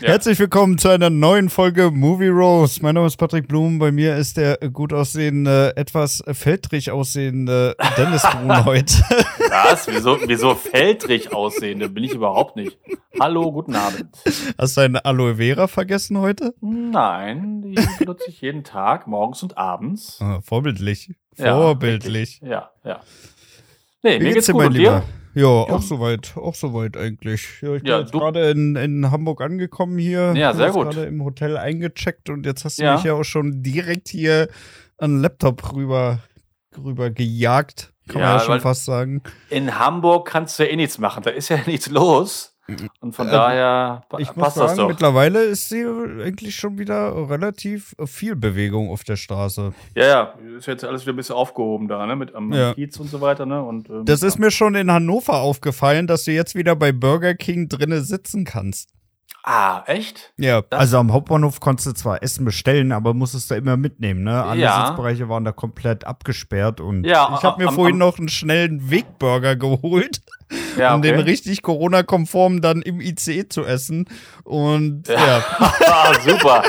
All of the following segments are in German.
Ja. Herzlich willkommen zu einer neuen Folge Movie Rose. Mein Name ist Patrick Blum. Bei mir ist der gut aussehende, etwas feldrig aussehende Dennis Brun heute. Was? Wieso, wieso feldrig aussehende? Bin ich überhaupt nicht. Hallo, guten Abend. Hast du deine Aloe Vera vergessen heute? Nein, die benutze ich jeden Tag, morgens und abends. Ah, vorbildlich. Vorbildlich. Ja, ja. ja. Nee, Wie mir geht's, geht's dir, mein Lieber? Ja, auch soweit, auch soweit eigentlich. Ja, ich bin ja, jetzt gerade in, in Hamburg angekommen hier. Ja, sehr gut. gerade im Hotel eingecheckt und jetzt hast du ja. mich ja auch schon direkt hier an den Laptop rüber, rüber gejagt, kann ja, man ja schon fast sagen. In Hamburg kannst du ja eh nichts machen, da ist ja nichts los. Und von äh, daher ich passt muss sagen, das doch. Mittlerweile ist sie eigentlich schon wieder relativ viel Bewegung auf der Straße. Ja, ja, ist jetzt alles wieder ein bisschen aufgehoben da, ne, mit am ja. Kiez und so weiter, ne? Und, ähm, das ist mir schon in Hannover aufgefallen, dass du jetzt wieder bei Burger King drinnen sitzen kannst. Ah, echt? Ja, das also am Hauptbahnhof konntest du zwar Essen bestellen, aber musstest du immer mitnehmen, ne? Alle ja. Sitzbereiche waren da komplett abgesperrt und ja, ich habe mir am, vorhin am, noch einen schnellen Wegburger geholt, ja, um den richtig Corona-konform dann im ICE zu essen und ja. ja. Super.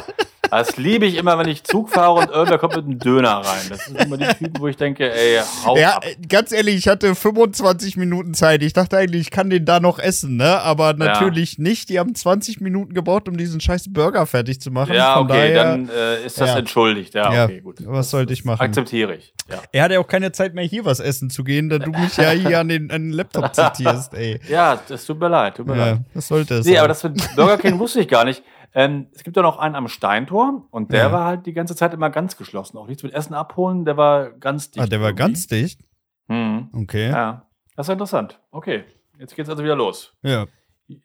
Das liebe ich immer, wenn ich Zug fahre und irgendwer kommt mit einem Döner rein. Das sind immer die Typen, wo ich denke, ey, hau ja, ab. Ganz ehrlich, ich hatte 25 Minuten Zeit. Ich dachte eigentlich, ich kann den da noch essen, ne? Aber natürlich ja. nicht. Die haben 20 Minuten gebraucht, um diesen scheiß Burger fertig zu machen. Ja, Von okay, daher, dann äh, ist das ja. entschuldigt. Ja, okay, gut. Was sollte ich machen? Akzeptiere ich. Ja. Er hatte auch keine Zeit mehr, hier was essen zu gehen, da du mich ja hier an den, an den Laptop zitierst, ey. Ja, das tut mir leid, tut mir leid. Das sollte es. Nee, sein. aber das mit Burger King wusste ich gar nicht. Ähm, es gibt ja noch einen am Steintor und der ja. war halt die ganze Zeit immer ganz geschlossen. Auch nichts mit Essen abholen, der war ganz dicht. Ah, der war irgendwie. ganz dicht? Hm. Okay. Ja, das ist interessant. Okay, jetzt geht's also wieder los. Ja.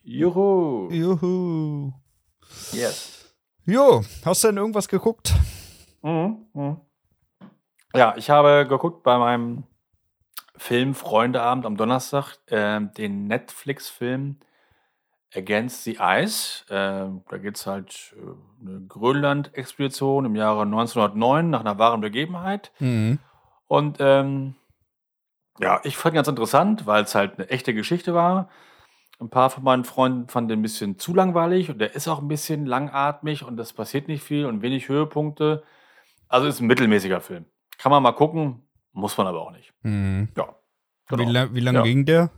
Juhu. Juhu. Yes. Jo, hast du denn irgendwas geguckt? Mhm. mhm. Ja, ich habe geguckt bei meinem Film Freundeabend am Donnerstag äh, den Netflix-Film Against the Ice. Äh, da geht es halt äh, eine Grönland-Expedition im Jahre 1909 nach einer wahren Begebenheit. Mhm. Und ähm, ja, ich fand ganz interessant, weil es halt eine echte Geschichte war. Ein paar von meinen Freunden fanden den ein bisschen zu langweilig und der ist auch ein bisschen langatmig und es passiert nicht viel und wenig Höhepunkte. Also ist ein mittelmäßiger Film. Kann man mal gucken, muss man aber auch nicht. Mhm. Ja. Genau. Wie, la wie lange ja. ging der?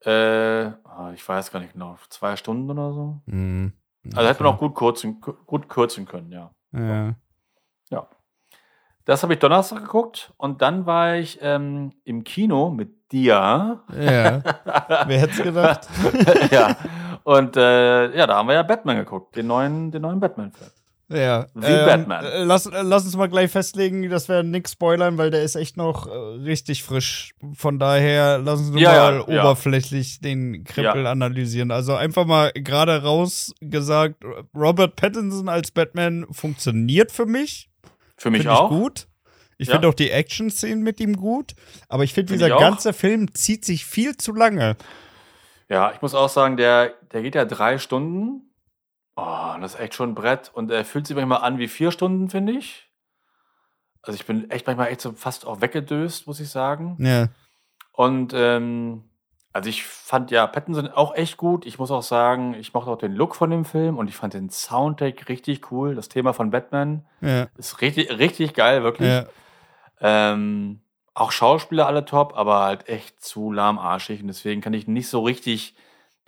Äh, ich weiß gar nicht genau, zwei Stunden oder so. Mhm. Also hätte man auch gut kürzen, gut kürzen können, ja. Ja. Ja. Das habe ich Donnerstag geguckt und dann war ich ähm, im Kino mit dir. Ja. Wer hätte es gedacht? ja. Und äh, ja, da haben wir ja Batman geguckt, den neuen, den neuen Batman-Film. Ja. Wie ähm, Batman. Äh, lass, äh, lass uns mal gleich festlegen, dass wir nichts spoilern, weil der ist echt noch äh, richtig frisch. Von daher lass uns nur ja, mal ja, oberflächlich ja. den Krippel analysieren. Also einfach mal gerade raus gesagt, Robert Pattinson als Batman funktioniert für mich. Für mich auch. Ich gut. Ich finde auch die Action-Szenen mit ihm gut. Aber ich finde, dieser ganze Film zieht sich viel zu lange. Ja, ich muss auch sagen, der, der geht ja drei Stunden. Oh, das ist echt schon ein Brett. Und er fühlt sich manchmal an wie vier Stunden, finde ich. Also ich bin echt manchmal echt so fast auch weggedöst, muss ich sagen. Ja. Und ähm, also ich fand ja Pattinson auch echt gut. Ich muss auch sagen, ich mochte auch den Look von dem Film und ich fand den Soundtrack richtig cool. Das Thema von Batman ja. ist richtig, richtig geil, wirklich. Ja. Ähm, auch Schauspieler alle top, aber halt echt zu lahmarschig. Und deswegen kann ich nicht so richtig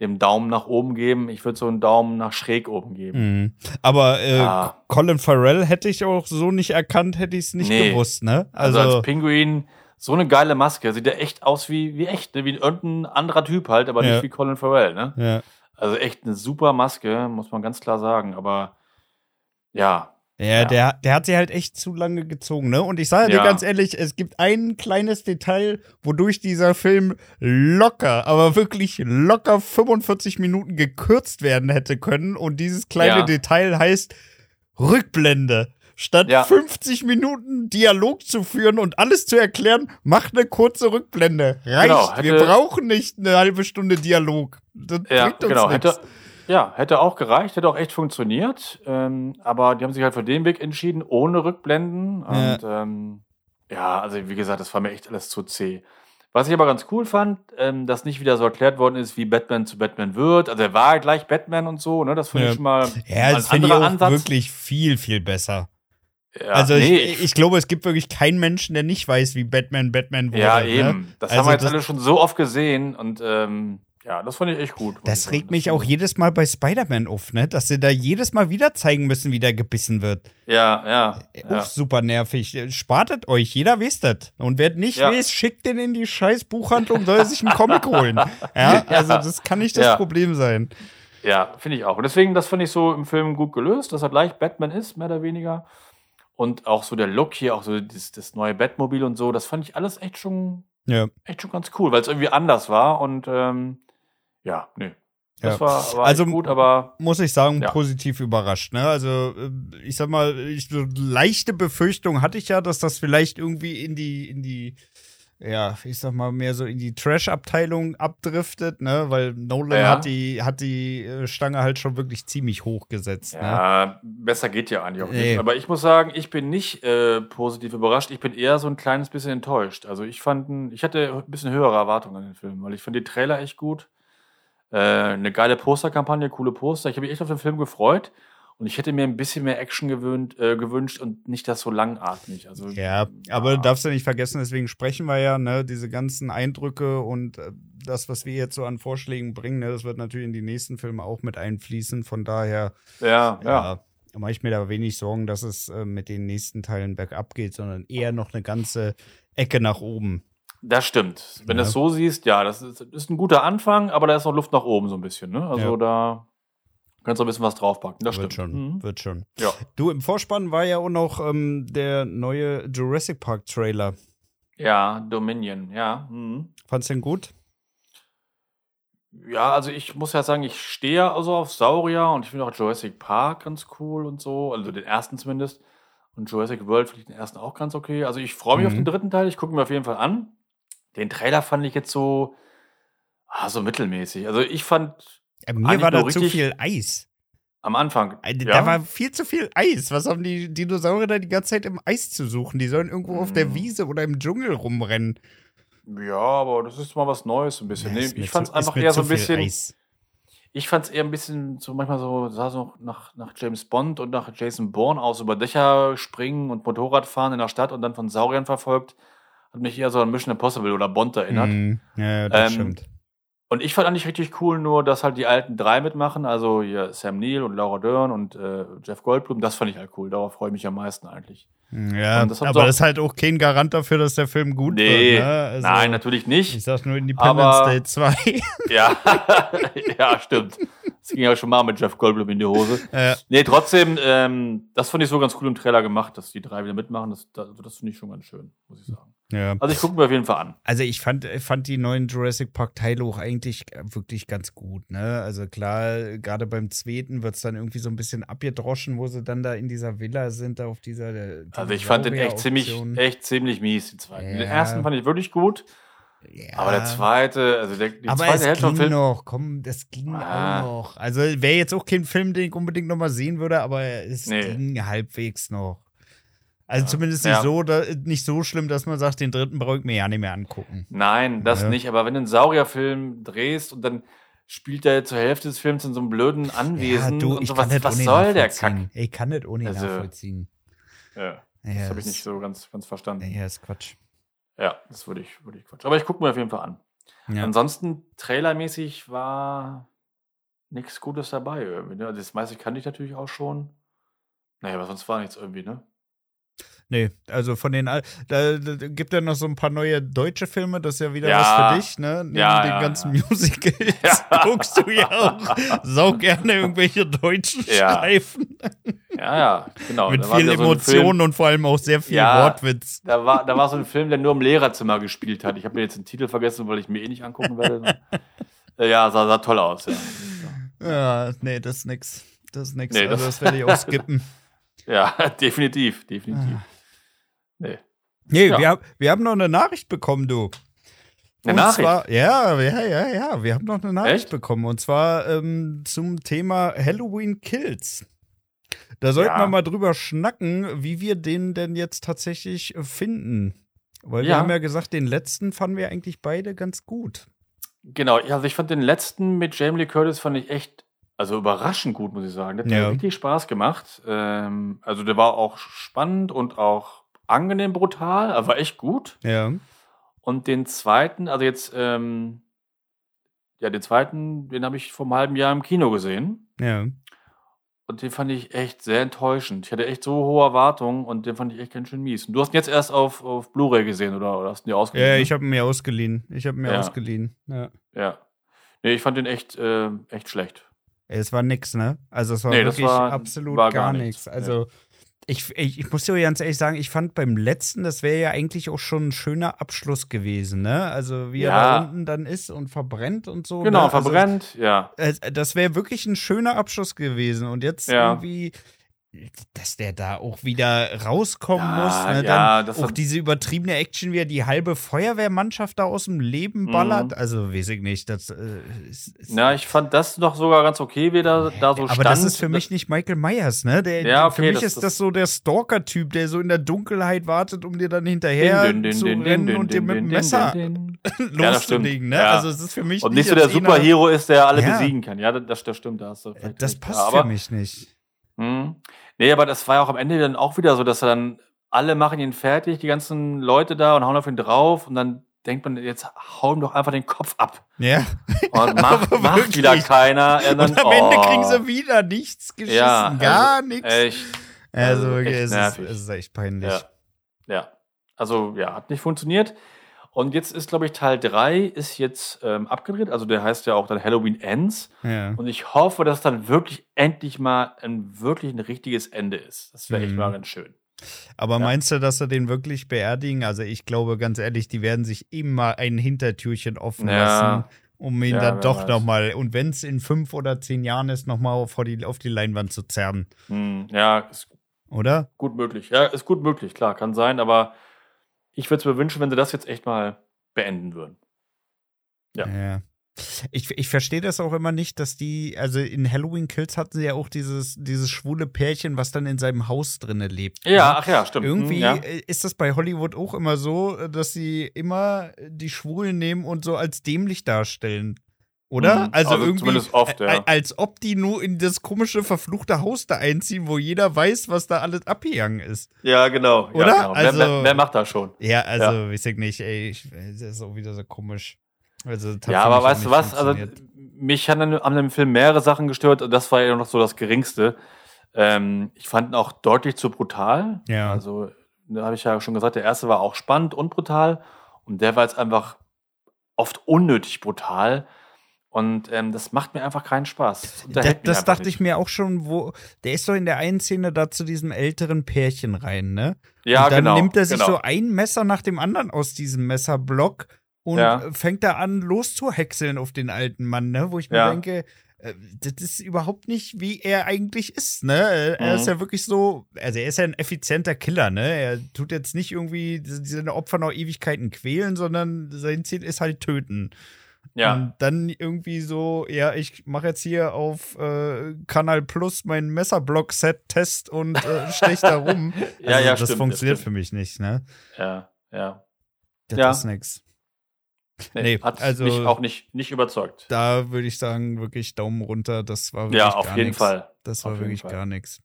dem Daumen nach oben geben. Ich würde so einen Daumen nach schräg oben geben. Mhm. Aber äh, ah. Colin Farrell hätte ich auch so nicht erkannt, hätte ich es nicht nee. gewusst, ne? Also, also als Pinguin so eine geile Maske. Sieht ja echt aus wie, wie echt, ne? wie irgendein anderer Typ halt, aber ja. nicht wie Colin Farrell, ne? Ja. Also echt eine super Maske, muss man ganz klar sagen. Aber ja, ja, ja, Der, der hat sie halt echt zu lange gezogen, ne? Und ich sage ja. dir ganz ehrlich, es gibt ein kleines Detail, wodurch dieser Film locker, aber wirklich locker 45 Minuten gekürzt werden hätte können. Und dieses kleine ja. Detail heißt Rückblende. Statt ja. 50 Minuten Dialog zu führen und alles zu erklären, macht eine kurze Rückblende. Reicht. Genau, Wir brauchen nicht eine halbe Stunde Dialog. Das bringt uns genau. Hätte, ja, hätte auch gereicht, hätte auch echt funktioniert. Ähm, aber die haben sich halt für den Weg entschieden, ohne Rückblenden. Und ja. Ähm, ja, also wie gesagt, das war mir echt alles zu zäh. Was ich aber ganz cool fand, ähm, dass nicht wieder so erklärt worden ist, wie Batman zu Batman wird. Also er war gleich Batman und so, ne? Das finde Ja. ich schon mal Ja, das finde ich auch Ansatz. wirklich viel, viel besser. Ja, also nee, ich, ich glaube, es gibt wirklich keinen Menschen, der nicht weiß, wie Batman Batman wurde. ja, ne? eben. Das Also haben wir jetzt alle schon so oft gesehen und ähm, ja, das fand ich echt gut. Das regt mich auch jedes Mal bei Spider-Man auf, ne? Dass sie da jedes Mal wieder zeigen müssen, wie der gebissen wird. Ja, ja. Auch ja. super nervig. Spartet euch, jeder wisst das. Und wer nicht Ja. weiß, schickt den in die scheiß Buchhandlung, soll er sich einen Comic holen. Ja, also das kann nicht das Ja. Problem sein. Ja, finde ich auch. Und deswegen, das fand ich so im Film gut gelöst, dass er gleich Batman ist, mehr oder weniger. Und auch so der Look hier, auch so das, das neue Batmobil und so, das fand ich alles echt schon, Ja. echt schon ganz cool, weil es irgendwie anders war. Und ähm, ja, nee. Das Ja. war, war Also- gut, aber muss ich sagen, Ja. positiv überrascht. Ne? Also, äh, ich sag mal, ich, so leichte Befürchtung hatte ich ja, dass das vielleicht irgendwie in die, in die, ja, ich sag mal, mehr so in die Trash-Abteilung abdriftet, ne? Weil Nolan Ja. hat die, hat die äh, Stange halt schon wirklich ziemlich hoch gesetzt. Ne? ja, besser geht ja eigentlich auch Nee. nicht. Aber ich muss sagen, ich bin nicht äh, positiv überrascht. Ich bin eher so ein kleines bisschen enttäuscht. Also ich fand, ich hatte ein bisschen höhere Erwartungen an den Film, weil ich fand die Trailer echt gut. Äh, eine geile Posterkampagne, coole Poster. Ich habe mich echt auf den Film gefreut. Und ich hätte mir ein bisschen mehr Action gewöhnt, äh, gewünscht und nicht das so langatmig. Also, Ja, aber du darfst ja nicht vergessen, deswegen sprechen wir ja, ne, diese ganzen Eindrücke und äh, das, was wir jetzt so an Vorschlägen bringen, ne, das wird natürlich in die nächsten Filme auch mit einfließen. Von daher, ja, ja. ja, mache ich mir da wenig Sorgen, dass es äh, mit den nächsten Teilen bergab geht, sondern eher noch eine ganze Ecke nach oben. Das stimmt. Wenn du Ja. es so siehst, ja, das ist, ist ein guter Anfang, aber da ist noch Luft nach oben so ein bisschen. Ne? Also Ja. da kannst du ein bisschen was draufpacken. Das wird stimmt. schon, Mhm. wird schon. Ja. Du, im Vorspann war ja auch noch ähm, der neue Jurassic Park Trailer. ja, Dominion, ja. Mhm. Fandst du den gut? Ja, also ich muss ja sagen, ich stehe ja also auf Saurier und ich finde auch Jurassic Park ganz cool und so, also den ersten zumindest. Und Jurassic World finde ich den ersten auch ganz okay. Also ich freue mich auf Mhm. den dritten Teil, ich gucke mir auf jeden Fall an. Den Trailer fand ich jetzt so, ah, so mittelmäßig. Also ich fand Äh, mir war da zu viel Eis. am Anfang. Äh, ja, Da war viel zu viel Eis. Was haben die Dinosaurier da die ganze Zeit im Eis zu suchen? Die sollen irgendwo auf der Mhm. Wiese oder im Dschungel rumrennen. ja, aber das ist mal was Neues ein bisschen. Ja, Nee, ich fand es einfach eher so ein bisschen. Eis. Ich fand es eher ein bisschen so manchmal so, sah so nach, nach James Bond und nach Jason Bourne aus, über Dächer springen und Motorrad fahren in der Stadt und dann von Sauriern verfolgt. Hat mich eher so an Mission Impossible oder Bond erinnert. Mhm. Ja, das Ähm, stimmt. Und ich fand eigentlich richtig cool, nur dass halt die alten drei mitmachen, also hier Sam Neill und Laura Dern und äh, Jeff Goldblum, das fand ich halt cool. Darauf freue ich mich am meisten eigentlich. Ja, das aber das ist halt auch kein Garant dafür, dass der Film gut Nee, wird. Ne? Also, nein, natürlich Ich nicht. sag nur Independence Aber- Day 2. Ja, ja, stimmt. Das ging ja schon mal mit Jeff Goldblum in die Hose. äh, Nee, trotzdem, ähm, das fand ich so ganz cool im Trailer gemacht, dass die drei wieder mitmachen. Das, das, das finde ich schon ganz schön, muss ich sagen. Ja. Also ich gucke mir auf jeden Fall an. Also ich fand, fand die neuen Jurassic Park Teile auch eigentlich wirklich ganz gut, ne? Also klar, gerade beim zweiten wird es dann irgendwie so ein bisschen abgedroschen, wo sie dann da in dieser Villa sind, da auf dieser äh, Also ich fand den echt ziemlich, echt ziemlich mies, den zweiten. Den Ja. ersten fand ich wirklich gut, Ja. aber der zweite, also der, die Aber zweite Hälfte vom ging Film. noch, komm, das ging Ah. auch noch. Also wäre jetzt auch kein Film, den ich unbedingt nochmal sehen würde, aber es Nee. ging halbwegs noch. Also Ja. zumindest nicht, Ja. so, da, nicht so schlimm, dass man sagt, den dritten brauche ich mir ja nicht mehr angucken. Nein, das Ja. nicht. Aber wenn du einen Saurierfilm drehst und dann spielt er zur Hälfte des Films in so einem blöden Anwesen und ich so, kann was, was soll der Kack? Ich kann das ohne Also, nachvollziehen. Ja, das Ja, habe ich nicht so ganz, ganz verstanden. Ja, ist Quatsch. Ja, das würde ich, würde ich Quatsch. Aber ich gucke mir auf jeden Fall an. Ja. Ansonsten, trailermäßig war nichts Gutes dabei irgendwie. Ne? Also Das meiste kannte ich natürlich auch schon. Naja, aber sonst war nichts irgendwie, ne? Nee, also von den, da, da gibt ja noch so ein paar neue deutsche Filme, das ist ja wieder Ja. was für dich, ne? Neben Ja, den ja, ganzen ja. Musicals Ja. guckst du ja auch sau gerne irgendwelche deutschen. Streifen Ja, ja, genau. mit viel so Emotionen und vor allem auch sehr viel. Wortwitz. da, war, da war so ein Film, der nur im Lehrerzimmer gespielt hat. Ich habe mir jetzt den Titel vergessen, weil ich mir eh nicht angucken werde. Äh, ja, sah, sah toll aus. Ja, Ja, nee, das ist nix. Das ist nix. Nee, also das- das werde ich auch skippen. Ja definitiv, definitiv. Nee. Nee, Ja. wir, wir haben noch eine Nachricht bekommen, du. Eine und Nachricht? Zwar, ja, ja, ja, ja. Wir haben noch eine Nachricht Echt? bekommen. Und zwar ähm, zum Thema Halloween Kills. Da sollten Ja. wir mal drüber schnacken, wie wir den denn jetzt tatsächlich finden. Weil ja. wir haben ja gesagt, den letzten fanden wir eigentlich beide ganz gut. Genau, also ich fand den letzten mit Jamie Lee Curtis fand ich echt, also überraschend gut, muss ich sagen. Der hat ja. richtig Spaß gemacht. Ähm, also der war auch spannend und auch angenehm brutal, aber echt gut. Ja. Und den zweiten, also jetzt, ähm, ja, den zweiten, den habe ich vor einem halben Jahr im Kino gesehen. Ja. Und den fand ich echt sehr enttäuschend. Ich hatte echt so hohe Erwartungen und den fand ich echt ganz schön mies. Und du hast ihn jetzt erst auf, auf Blu-ray gesehen oder, oder hast du ihn dir ausgeliehen? Ja, ich habe ihn mir ausgeliehen. Ich habe ihn mir ja. ausgeliehen. Ja. Ja. Nee, ich fand den echt, äh, echt schlecht. Es war nix, ne? Also es war nee, wirklich war, absolut war gar, gar nichts. Also ja. Ich, ich, ich muss dir ganz ehrlich sagen, ich fand beim letzten, das wäre ja eigentlich auch schon ein schöner Abschluss gewesen, ne? Also wie ja. er da unten dann ist und verbrennt und so. Genau, ne? verbrennt, also, ja. Das wäre wirklich ein schöner Abschluss gewesen. Und jetzt ja. irgendwie dass der da auch wieder rauskommen ja, muss. Ne? Dann ja, auch diese übertriebene Action, wie er die halbe Feuerwehrmannschaft da aus dem Leben mhm. ballert. Mhm. Also, weiß ich nicht. Das, äh, ist, ist Na, ich fand das noch sogar ganz okay, wie der da so aber stand. Aber das ist für mich nicht Michael Myers, ne? Der, ja, okay, für mich das, ist das so der Stalker-Typ, der so in der Dunkelheit wartet, um dir dann hinterher din, din, zu din, rennen und dir mit dem Messer loszulegen. Ne? Also, es ist für mich Und nicht so der Superhero ist, der alle besiegen kann. Ja, das, das stimmt. Da hast du das passt für mich nicht. Mhm. Nee, aber das war ja auch am Ende dann auch wieder so, dass er dann alle machen ihn fertig, die ganzen Leute da und hauen auf ihn drauf und dann denkt man, jetzt hauen doch einfach den Kopf ab. Ja. Und macht, macht wieder keiner. Und, dann, und am oh. Ende kriegen sie wieder nichts geschissen, ja, gar also, nichts. Echt. Also, also echt es, ist, es, ist, echt peinlich. Ja. ja. Also, ja, hat nicht funktioniert. Und jetzt ist, glaube ich, Teil 3 ist jetzt ähm, abgedreht. Also der heißt ja auch dann Halloween Ends. Ja. Und ich hoffe, dass dann wirklich endlich mal ein wirklich ein richtiges Ende ist. Das wäre mhm. echt mal ganz schön. Aber ja. meinst du, dass sie den wirklich beerdigen? Also ich glaube, ganz ehrlich, die werden sich immer ein Hintertürchen offen ja. lassen, um ihn ja, dann doch nochmal, und wenn es in fünf oder zehn Jahren ist, nochmal die, auf die Leinwand zu zerren. Hm, ja, ist oder? Gut möglich. Ja, ist gut möglich, klar, kann sein, aber ich würde es mir wünschen, wenn sie das jetzt echt mal beenden würden. Ja. ja. Ich, ich verstehe das auch immer nicht, dass die, also in Halloween Kills hatten sie ja auch dieses, dieses schwule Pärchen, was dann in seinem Haus drinne lebt. Ja, ne? ach ja, stimmt. Irgendwie hm, ja. ist das bei Hollywood auch immer so, dass sie immer die Schwulen nehmen und so als dämlich darstellen. Oder? Mhm. Also, also, irgendwie, oft, ja. als ob die nur in das komische, verfluchte Haus da einziehen, wo jeder weiß, was da alles abgegangen ist. Ja, genau. Oder? Ja, genau. Also, wer, wer, wer, macht das schon? Ja, also, ja. weiß ich nicht, ey, ich, das ist auch wieder so komisch. Also, ja, aber weißt du was? Also, mich haben an dem Film mehrere Sachen gestört und das war ja noch so das Geringste. Ähm, ich fand ihn auch deutlich zu brutal. Ja. Also, da habe ich ja schon gesagt, der erste war auch spannend und brutal und der war jetzt einfach oft unnötig brutal. Und ähm, das macht mir einfach keinen Spaß. Das, das dachte nicht. ich mir auch schon, wo der ist doch in der einen Szene da zu diesem älteren Pärchen rein, ne? Ja, und dann genau. nimmt er sich genau. so ein Messer nach dem anderen aus diesem Messerblock und ja. fängt da an loszuhäckseln auf den alten Mann, ne? Wo ich mir ja. denke, äh, das ist überhaupt nicht, wie er eigentlich ist, ne? Er mhm. ist ja wirklich so, also er ist ja ein effizienter Killer, ne? Er tut jetzt nicht irgendwie seine Opfer noch Ewigkeiten quälen, sondern sein Ziel ist halt töten. Ja. Und dann irgendwie so, ja, ich mache jetzt hier auf äh, Kanal Plus meinen Messerblock-Set-Test und äh, stech da rum. ja, also, ja, das stimmt, funktioniert das für mich nicht, ne? Ja, ja. Das ja. ist nix. Nee, nee, hat also mich auch nicht, nicht überzeugt. Da würde ich sagen, wirklich Daumen runter. Das war wirklich Ja, auf gar jeden nix. Fall. Das war auf wirklich gar nichts.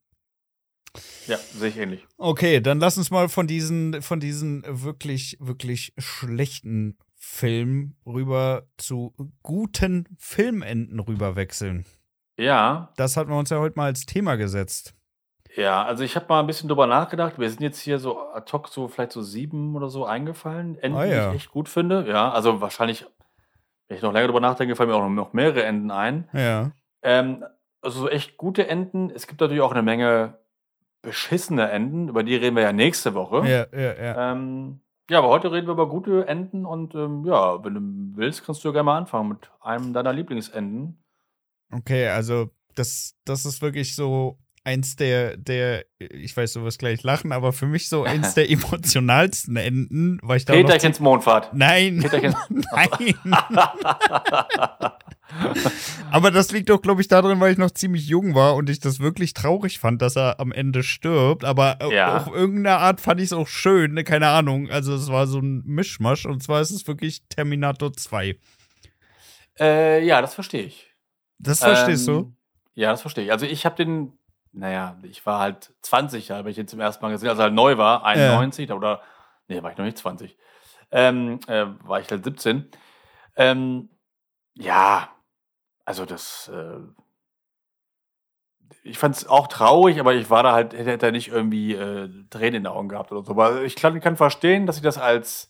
Ja, sehe ich ähnlich. Okay, dann lass uns mal von diesen, von diesen wirklich, wirklich schlechten Film rüber zu guten Filmenden rüber wechseln. Ja. Das hatten wir uns ja heute mal als Thema gesetzt. Ja, also ich habe mal ein bisschen drüber nachgedacht. Wir sind jetzt hier so ad hoc so vielleicht so sieben oder so eingefallen. Enden, ah, ja. die ich echt gut finde. Ja, also wahrscheinlich, wenn ich noch länger drüber nachdenke, fallen mir auch noch mehrere Enden ein. Ja. Ähm, also so echt gute Enden. Es gibt natürlich auch eine Menge beschissene Enden, über die reden wir ja nächste Woche. Ja, ja, ja. Ähm, ja, aber heute reden wir über gute Enden und ähm, ja, wenn du willst, kannst du gerne mal anfangen mit einem deiner Lieblingsenden. Okay, also das, das ist wirklich so eins der, der, ich weiß, du wirst gleich lachen, aber für mich so eins der emotionalsten Enden, weil ich da Peterchens Mondfahrt. Nein. Peterchens Nein. aber das liegt doch, glaube ich, darin, weil ich noch ziemlich jung war und ich das wirklich traurig fand, dass er am Ende stirbt. Aber Ja. auf irgendeine Art fand ich es auch schön, ne? keine Ahnung. Also es war so ein Mischmasch und zwar ist es wirklich Terminator 2. Äh, ja, das verstehe ich. Das verstehst du? Ähm, Ja, das verstehe ich. Also ich habe den, naja, ich war halt 20, habe ich ihn zum ersten Mal gesehen, als er halt neu war, 91 oder, nee, war ich noch nicht 20. Ähm, äh, war ich halt 17. Ähm, ja, also das, äh, ich fand es auch traurig, aber ich war da halt, hätte, hätte nicht irgendwie äh, Tränen in den Augen gehabt oder so. Aber ich kann, kann verstehen, dass ich das als,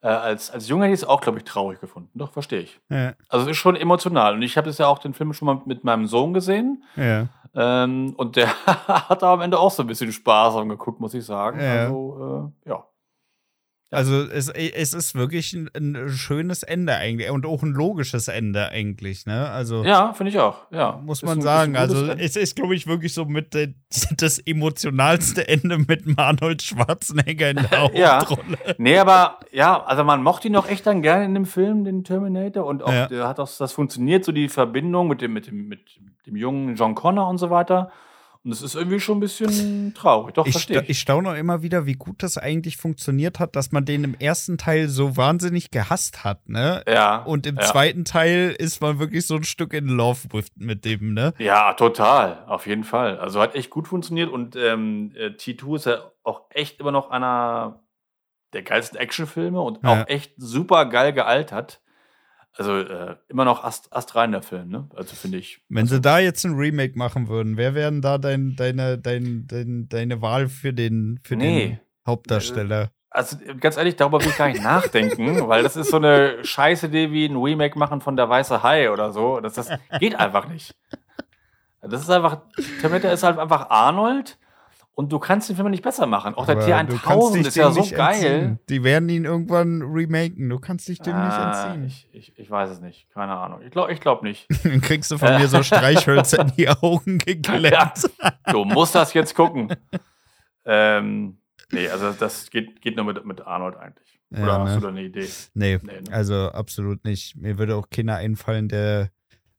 äh, als, als Junge hätte ich es auch, glaube ich, traurig gefunden. Doch, verstehe ich. Ja, Also es ist schon emotional. Und ich habe das ja auch den Film schon mal mit meinem Sohn gesehen. ja. Ähm, und der hat da am Ende auch so ein bisschen Spaß am geguckt, muss ich sagen. Ja. Also, äh, ja. Also es, es ist wirklich ein, ein schönes Ende eigentlich und auch ein logisches Ende eigentlich, ne? Also Ja, finde ich auch. Ja. muss man ein- sagen. Also Ende. es ist, glaube ich, wirklich so mit der, das emotionalste Ende mit Arnold Schwarzenegger in der Ja. Hauptrolle. Nee, aber ja, also man mochte ihn doch echt dann gerne in dem Film, den Terminator. Und auch, Ja. hat auch das funktioniert, so die Verbindung mit dem, mit dem, mit dem jungen John Connor und so weiter. Und es ist irgendwie schon ein bisschen traurig. Doch, Ich, verstehe sta ich staune auch immer wieder, wie gut das eigentlich funktioniert hat, dass man den im ersten Teil so wahnsinnig gehasst hat, ne? Ja. Und im ja. zweiten Teil ist man wirklich so ein Stück in Love with, mit dem, ne? Ja, total, auf jeden Fall. Also hat echt gut funktioniert und ähm, äh, T2 ist ja auch echt immer noch einer der geilsten Actionfilme und Ja. auch echt super geil gealtert. Also äh, immer noch ast, astrein der Film, ne? Also finde ich. Wenn sie da jetzt ein Remake machen würden, wer wären da dein, deine, dein, dein, deine Wahl für den, für den Nee. Hauptdarsteller? Also ganz ehrlich, darüber will ich gar nicht nachdenken, weil das ist so eine Scheißidee wie ein Remake machen von der Weiße Hai oder so. Das, das geht einfach nicht. Das ist einfach, Terminator ist halt einfach Arnold und du kannst den Film nicht besser machen. Auch der T1000 dich ist ja so geil. entziehen. Die werden ihn irgendwann remaken. Du kannst dich dem Ah, nicht entziehen. Ich, ich, ich weiß es nicht. Keine Ahnung. Ich glaube ich glaub nicht. Dann kriegst du von mir so Streichhölzer in die Augen geklemmt. Du musst das jetzt gucken. ähm, nee, also das geht, geht nur mit, mit Arnold eigentlich. Oder Ja, hast ne? du da eine Idee? Nee, Nee, ne? also absolut nicht. Mir würde auch keiner einfallen, der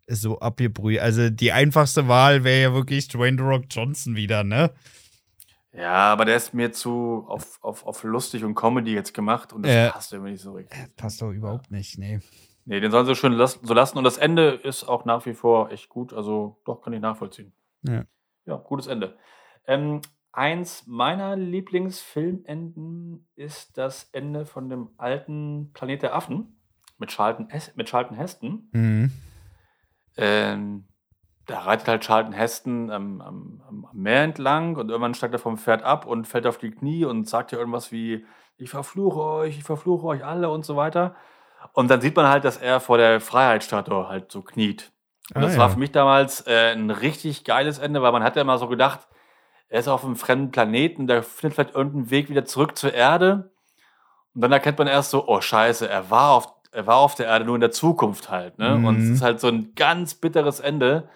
ist so abgebrüht. Also die einfachste Wahl wäre ja wirklich Dwayne The Rock Johnson wieder, ne? Ja, aber der ist mir zu auf, auf, auf lustig und Comedy jetzt gemacht und das Ja. passt irgendwie nicht so richtig. Passt doch überhaupt nicht, nee. Nee, den sollen sie schön las so lassen und das Ende ist auch nach wie vor echt gut. Also doch, kann ich nachvollziehen. Ja. Ja, gutes Ende. Ähm, eins meiner Lieblingsfilmenden ist das Ende von dem alten Planet der Affen mit Charlton, mit Charlton Heston. Mhm. Ähm, da reitet halt Charlton Heston am, am, am Meer entlang und irgendwann steigt er vom Pferd ab und fällt auf die Knie und sagt ja irgendwas wie, ich verfluche euch, ich verfluche euch alle und so weiter. Und dann sieht man halt, dass er vor der Freiheitsstatue halt so kniet. Und Ah, das war ja. für mich damals äh, ein richtig geiles Ende, weil man hat ja immer so gedacht, er ist auf einem fremden Planeten, der findet vielleicht irgendeinen Weg wieder zurück zur Erde. Und dann erkennt man erst so, oh scheiße, er war auf, er war auf der Erde, nur in der Zukunft halt. Ne? Und es Mhm. ist halt so ein ganz bitteres Ende.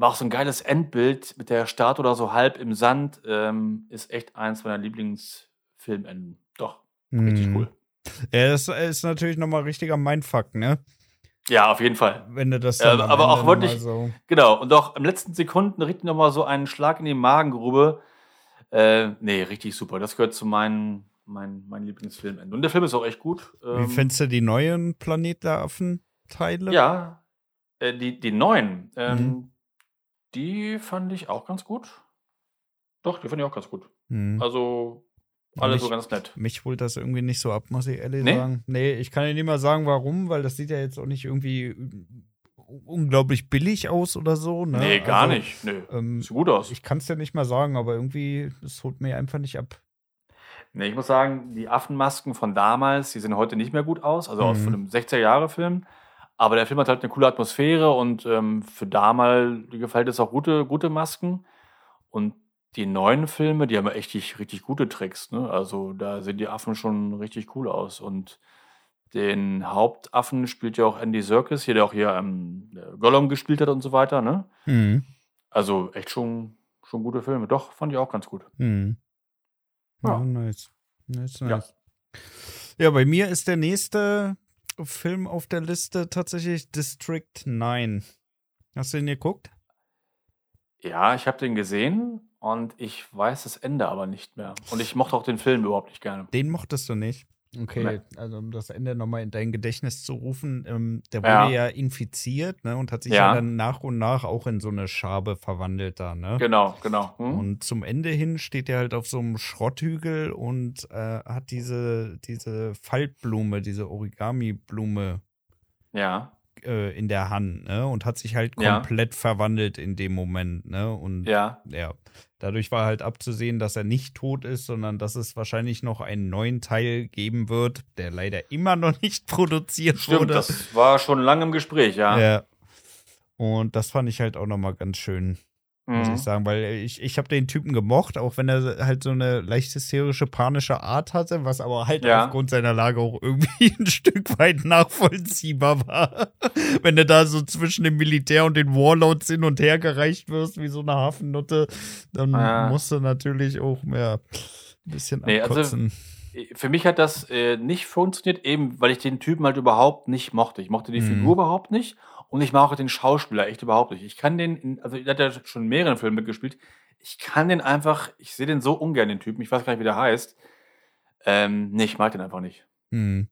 Aber auch so ein geiles Endbild mit der Statue da so halb im Sand ähm, ist echt eins meiner Lieblingsfilmenden. Doch, richtig Mhm. cool. Ja, das ist natürlich nochmal richtiger Mindfuck, ne? Ja, auf jeden Fall. Wenn du das Ja, dann am aber auch wirklich- so. Genau, und auch im letzten Sekunden richtig nochmal so einen Schlag in die Magengrube. Äh, nee, richtig super. Das gehört zu meinen, meinen, meinen Lieblingsfilmenden. Und der Film ist auch echt gut. Wie Ähm, findest du die neuen Planet der Affen-Teile? Ja, äh, die, die neuen, ähm, Mhm. Die fand ich auch ganz gut. Doch, die fand ich auch ganz gut. Hm. Also, alle mich- so ganz nett. Mich holt das irgendwie nicht so ab, muss ich ehrlich Nee? sagen. Nee, ich kann dir nicht mal sagen, warum, weil das sieht ja jetzt auch nicht irgendwie unglaublich billig aus oder so. Ne? Nee, gar Also, nicht. Nee. Ähm, Sieht gut aus. ich kann es ja nicht mal sagen, aber irgendwie, das holt mir einfach nicht ab. Nee, ich muss sagen, die Affenmasken von damals, die sehen heute nicht mehr gut aus, also aus Mhm. von einem 60er-Jahre-Film. Aber der Film hat halt eine coole Atmosphäre und ähm, für damals gefällt es auch gute, gute Masken. Und die neuen Filme, die haben ja echt richtig, gute Tricks. Ne? Also da sehen die Affen schon richtig cool aus. Und den Hauptaffen spielt ja auch Andy Serkis, hier, der auch hier ähm, Gollum gespielt hat und so weiter. Ne? Mhm. Also echt schon, schon gute Filme. Doch, fand ich auch ganz gut. Hm. Ja, ja, nice. Nice, nice. Ja. ja, bei mir ist der nächste Film auf der Liste tatsächlich District 9. Hast du den geguckt? Ja, ich habe den gesehen und ich weiß das Ende aber nicht mehr. Und ich mochte auch den Film überhaupt nicht gerne. Den mochtest du nicht? Okay, nee. also um das Ende nochmal in dein Gedächtnis zu rufen, ähm, der wurde ja. ja, infiziert ne, und hat sich ja. ja. dann nach und nach auch in so eine Schabe verwandelt da, ne? Genau, genau. Hm? Und zum Ende hin steht er halt auf so einem Schrotthügel und äh, hat diese, diese Faltblume, diese Origami-Blume. Ja äh, in der Hand, ne? Und hat sich halt komplett ja. verwandelt in dem Moment, ne? Und ja. ja. Dadurch war halt abzusehen, dass er nicht tot ist, sondern dass es wahrscheinlich noch einen neuen Teil geben wird, der leider immer noch nicht produziert Stimmt, wurde. Das war schon lange im Gespräch, ja. Ja. Und das fand ich halt auch nochmal ganz schön muss ich mhm. sagen, weil ich, ich habe den Typen gemocht, auch wenn er halt so eine leicht hysterische, panische Art hatte, was aber halt ja. aufgrund seiner Lage auch irgendwie ein Stück weit nachvollziehbar war. wenn du da so zwischen dem Militär und den Warlords hin und her gereicht wirst, wie so eine Hafennutte, dann ja. musst du natürlich auch mehr ein bisschen nee, abkotzen. Also für mich hat das äh, nicht funktioniert, eben weil ich den Typen halt überhaupt nicht mochte. Ich mochte die mhm. Figur überhaupt nicht und ich mag auch den Schauspieler echt überhaupt nicht. Ich kann den, in, also er hat ja schon mehreren Filmen mitgespielt. Ich kann den einfach, ich sehe den so ungern, den Typen. Ich weiß gar nicht, wie der heißt. Ähm, nee, ich mag den einfach nicht. Hm.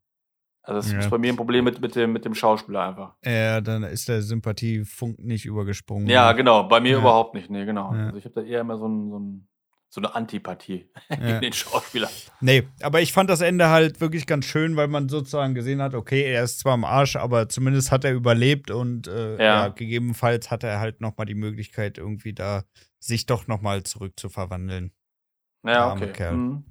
Also das ja. ist bei mir ein Problem mit, mit, dem, mit dem Schauspieler einfach. Ja, dann ist der Sympathiefunk nicht übergesprungen. Ja, genau. Bei mir ja. überhaupt nicht. Nee, genau. Ja. Also ich habe da eher immer so ein, so ein so eine Antipathie gegen den Schauspieler. Nee, aber ich fand das Ende halt wirklich ganz schön, weil man sozusagen gesehen hat, okay, er ist zwar am Arsch, aber zumindest hat er überlebt und äh, ja. ja. gegebenenfalls hat er halt nochmal die Möglichkeit, irgendwie da sich doch nochmal zurück zu verwandeln. Ja, okay. Mhm.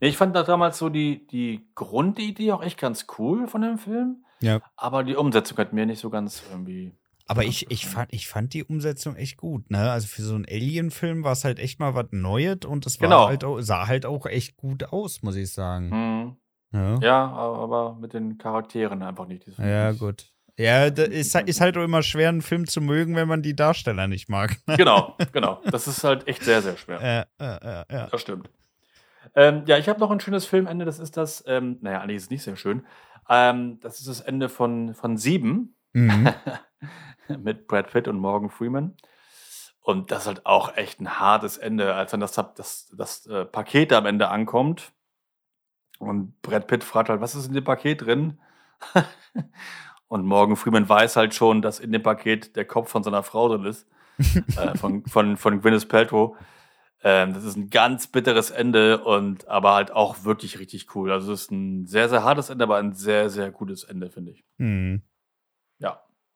Nee, ich fand da damals so die, die Grundidee auch echt ganz cool von dem Film. Ja. Aber die Umsetzung hat mir nicht so ganz irgendwie aber ich, ich, fand, ich fand die Umsetzung echt gut, ne? Also für so einen Alien-Film war es halt echt mal was Neues und es genau. halt auch, sah halt auch echt gut aus, muss ich sagen. Mhm. Ja. ja. aber mit den Charakteren einfach nicht. Ja, gut. Ja, ist, ist halt auch immer schwer, einen Film zu mögen, wenn man die Darsteller nicht mag. genau, genau. Das ist halt echt sehr, sehr schwer. Ja, ja, ja. ja. Das stimmt. Ähm, ja, ich habe noch ein schönes Filmende, das ist das, ähm, naja, eigentlich ist es nicht sehr schön. Ähm, das ist das Ende von, von Sieben. Mhm. mit Brad Pitt und Morgan Freeman. Und das ist halt auch echt ein hartes Ende, als dann das, das, das äh, Paket am Ende ankommt. Und Brad Pitt fragt halt, was ist in dem Paket drin? und Morgan Freeman weiß halt schon, dass in dem Paket der Kopf von seiner Frau drin ist. äh, von, von, von Gwyneth Paltrow. Ähm, das ist ein ganz bitteres Ende und aber halt auch wirklich richtig cool. Also es ist ein sehr, sehr hartes Ende, aber ein sehr, sehr gutes Ende, finde ich. Mhm.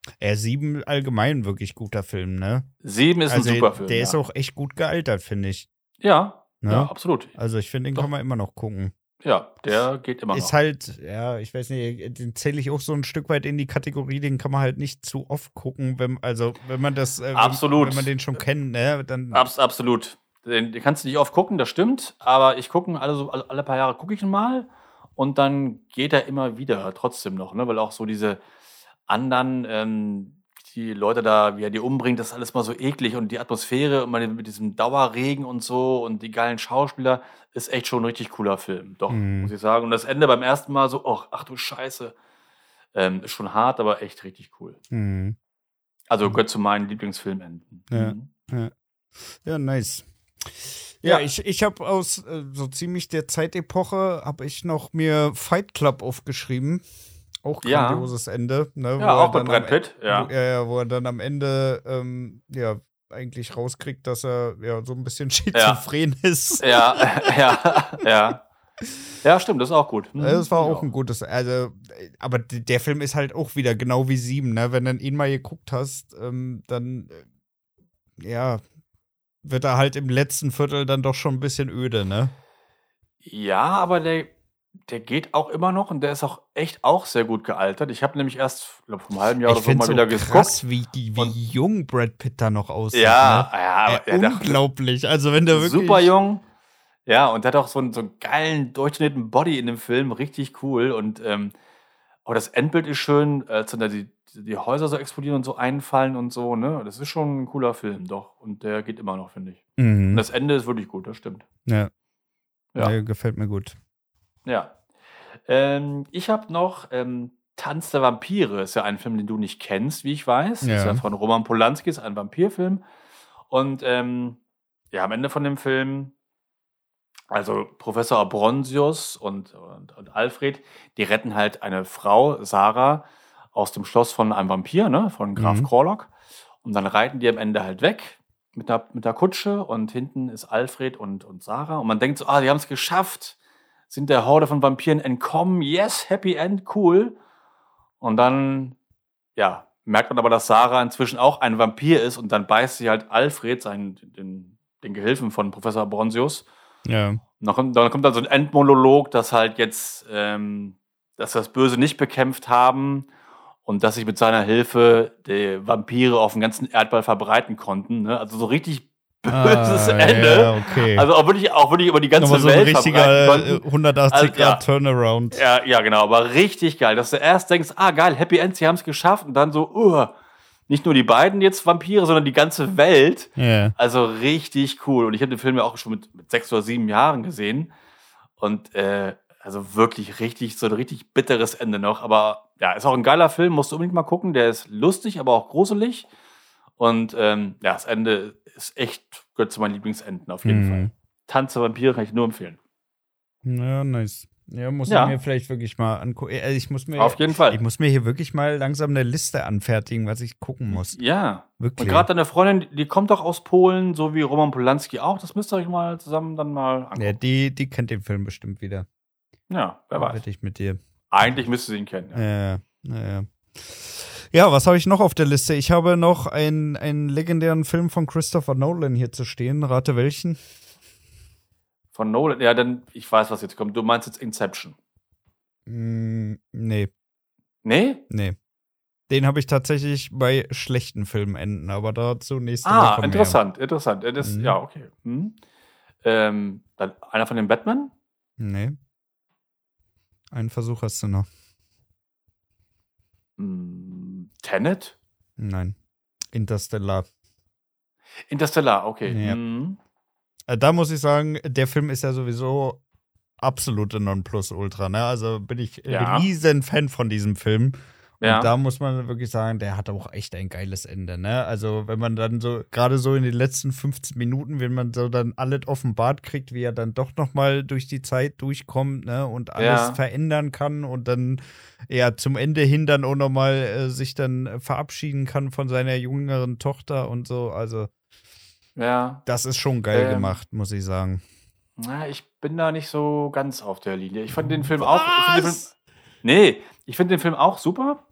Ja. Er sieben allgemein wirklich guter Film, ne? Sieben ist also ein super Film. Der ja. ist auch echt gut gealtert, finde ich. Ja, ne? ja, absolut. Also ich finde, den Doch. kann man immer noch gucken. Ja, der geht immer noch. Ist halt, ja, ich weiß nicht, den zähle ich auch so ein Stück weit in die Kategorie, den kann man halt nicht zu oft gucken, wenn, also wenn man das, äh, absolut. wenn man den schon kennt, ne, dann. Abs absolut. Den, den, kannst du nicht oft gucken, das stimmt, aber ich gucke alle, so, alle, alle paar Jahre gucke ich ihn mal und dann geht er immer wieder trotzdem noch, ne, weil auch so diese, anderen, ähm, die Leute da, wie er die umbringt, das ist alles mal so eklig und die Atmosphäre und mit diesem Dauerregen und so und die geilen Schauspieler ist echt schon ein richtig cooler Film. Doch, mhm. muss ich sagen. Und das Ende beim ersten Mal so, oh, ach du Scheiße. Ähm, ist schon hart, aber echt richtig cool. Mhm. Also gehört zu meinen Lieblingsfilmenden. Ja, mhm. ja. ja nice. Ja, ja, ich, ich habe aus äh, so ziemlich der Zeitepoche habe ich noch mir Fight Club aufgeschrieben. Auch grandioses ja. Ende. Ne, ja, auch mit Brad Pitt, ja. ja. Wo er dann am Ende ähm, ja, eigentlich rauskriegt, dass er ja so ein bisschen schizophren ja. ist. Ja, ja, ja. Ja, stimmt, das ist auch gut. Mhm. Das war auch ein gutes, also, aber der Film ist halt auch wieder genau wie sieben, ne? Wenn du ihn mal geguckt hast, ähm, dann, äh, ja, wird er halt im letzten Viertel dann doch schon ein bisschen öde, ne? Ja, aber der der geht auch immer noch und der ist auch echt auch sehr gut gealtert. Ich habe nämlich erst, glaube vor einem halben Jahr ich oder so mal so wieder krass, geguckt. wie, wie jung Brad Pitt da noch aussieht. Ja, ne? ja, äh, unglaublich. Also wenn der wirklich super jung. Ja, und der hat auch so einen, so einen geilen durchtrainierten Body in dem Film, richtig cool und ähm, Aber das Endbild ist schön, als dann die, die Häuser so explodieren und so einfallen und so, ne? Das ist schon ein cooler Film, doch. Und der geht immer noch, finde ich. Mhm. Und das Ende ist wirklich gut, das stimmt. Ja. Ja. Nee, gefällt mir gut. Ja. Ähm, ich habe noch ähm, Tanz der Vampire. Ist ja ein Film, den du nicht kennst, wie ich weiß. Ja. Ist ja von Roman Polanski, ist ein Vampirfilm. Und ähm, ja, am Ende von dem Film, also Professor Abronsius und, und, und Alfred, die retten halt eine Frau, Sarah, aus dem Schloss von einem Vampir, ne, von Graf Mhm. Corlock. Und dann reiten die am Ende halt weg mit der, mit der Kutsche und hinten ist Alfred und, und Sarah. Und man denkt so, ah, die haben es geschafft, sind der Horde von Vampiren entkommen, yes, Happy End, cool. Und dann, ja, merkt man aber, dass Sarah inzwischen auch ein Vampir ist und dann beißt sie halt Alfred, seinen, den, den Gehilfen von Professor Bronzius. Ja. Und dann kommt, dann kommt dann so ein Endmonolog, dass halt jetzt, ähm, dass das Böse nicht bekämpft haben und dass sich mit seiner Hilfe die Vampire auf dem ganzen Erdball verbreiten konnten. Ne? Also so richtig böses Ah, Ende. Ja, okay. Also auch wirklich, auch wirklich über die ganze Nochmal so ein Welt richtiger äh, konnten. 180 Also, ja. Grad Turnaround. Ja, ja, genau, aber richtig geil, dass du erst denkst, ah geil, Happy End, sie haben es geschafft und dann so, uh, nicht nur die beiden jetzt Vampire, sondern die ganze Welt. Ja. Also richtig cool. Und ich habe den Film ja auch schon mit, mit sechs oder sieben Jahren gesehen. Und äh, also wirklich richtig, so ein richtig bitteres Ende noch. Aber ja, ist auch ein geiler Film, musst du unbedingt mal gucken. Der ist lustig, aber auch gruselig. Und ähm, ja, das Ende ist echt, gehört zu meinen Lieblingsenden auf jeden Mhm. Fall. Tanz der Vampire kann ich nur empfehlen. Ja, nice. Ja, muss Ja. ich mir vielleicht wirklich mal angucken. Äh, Ich muss mir, Auf jeden Fall. ich muss mir hier wirklich mal langsam eine Liste anfertigen, was ich gucken muss. Ja. Wirklich. Und gerade deine Freundin, die kommt doch aus Polen, so wie Roman Polanski auch. Das müsst ihr euch mal zusammen dann mal angucken. ja, die, die kennt den Film bestimmt wieder. Ja, wer weiß. Ich mit dir. Eigentlich müsste sie ihn kennen. Ja. Ja, ja, ja. Ja, was habe ich noch auf der Liste? Ich habe noch einen, einen legendären Film von Christopher Nolan hier zu stehen. Rate welchen? Von Nolan, ja, dann, ich weiß, was jetzt kommt. Du meinst jetzt Inception. Mm, nee, Nee? nee. Den habe ich tatsächlich bei schlechten Filmenden, aber dazu nächste Ah, Woche mehr. interessant, interessant. Ja, Das, Mhm. Ja, okay. Hm. Ähm, dann einer von den Batman? Nee. Einen Versuch hast du noch. Hm, Tenet? Nein. Interstellar. Interstellar, okay. Ja. Hm. Äh, Da muss ich sagen, der Film ist ja sowieso absolute Nonplusultra. Ne? Also bin ich Ja. riesen Fan von diesem Film. Und Ja. da muss man wirklich sagen, der hat auch echt ein geiles Ende. Ne? Also wenn man dann so, gerade so in den letzten 15 Minuten, wenn man so dann alles offenbart kriegt, wie er dann doch noch mal durch die Zeit durchkommt ne? und alles Ja. verändern kann und dann ja zum Ende hin dann auch noch mal äh, sich dann verabschieden kann von seiner jüngeren Tochter und so. Also ja. das ist schon geil Ähm, gemacht, muss ich sagen. Na, ich bin da nicht so ganz auf der Linie. Ich fand den Film auch. Ich den Film, Was? nee, ich finde den Film auch super.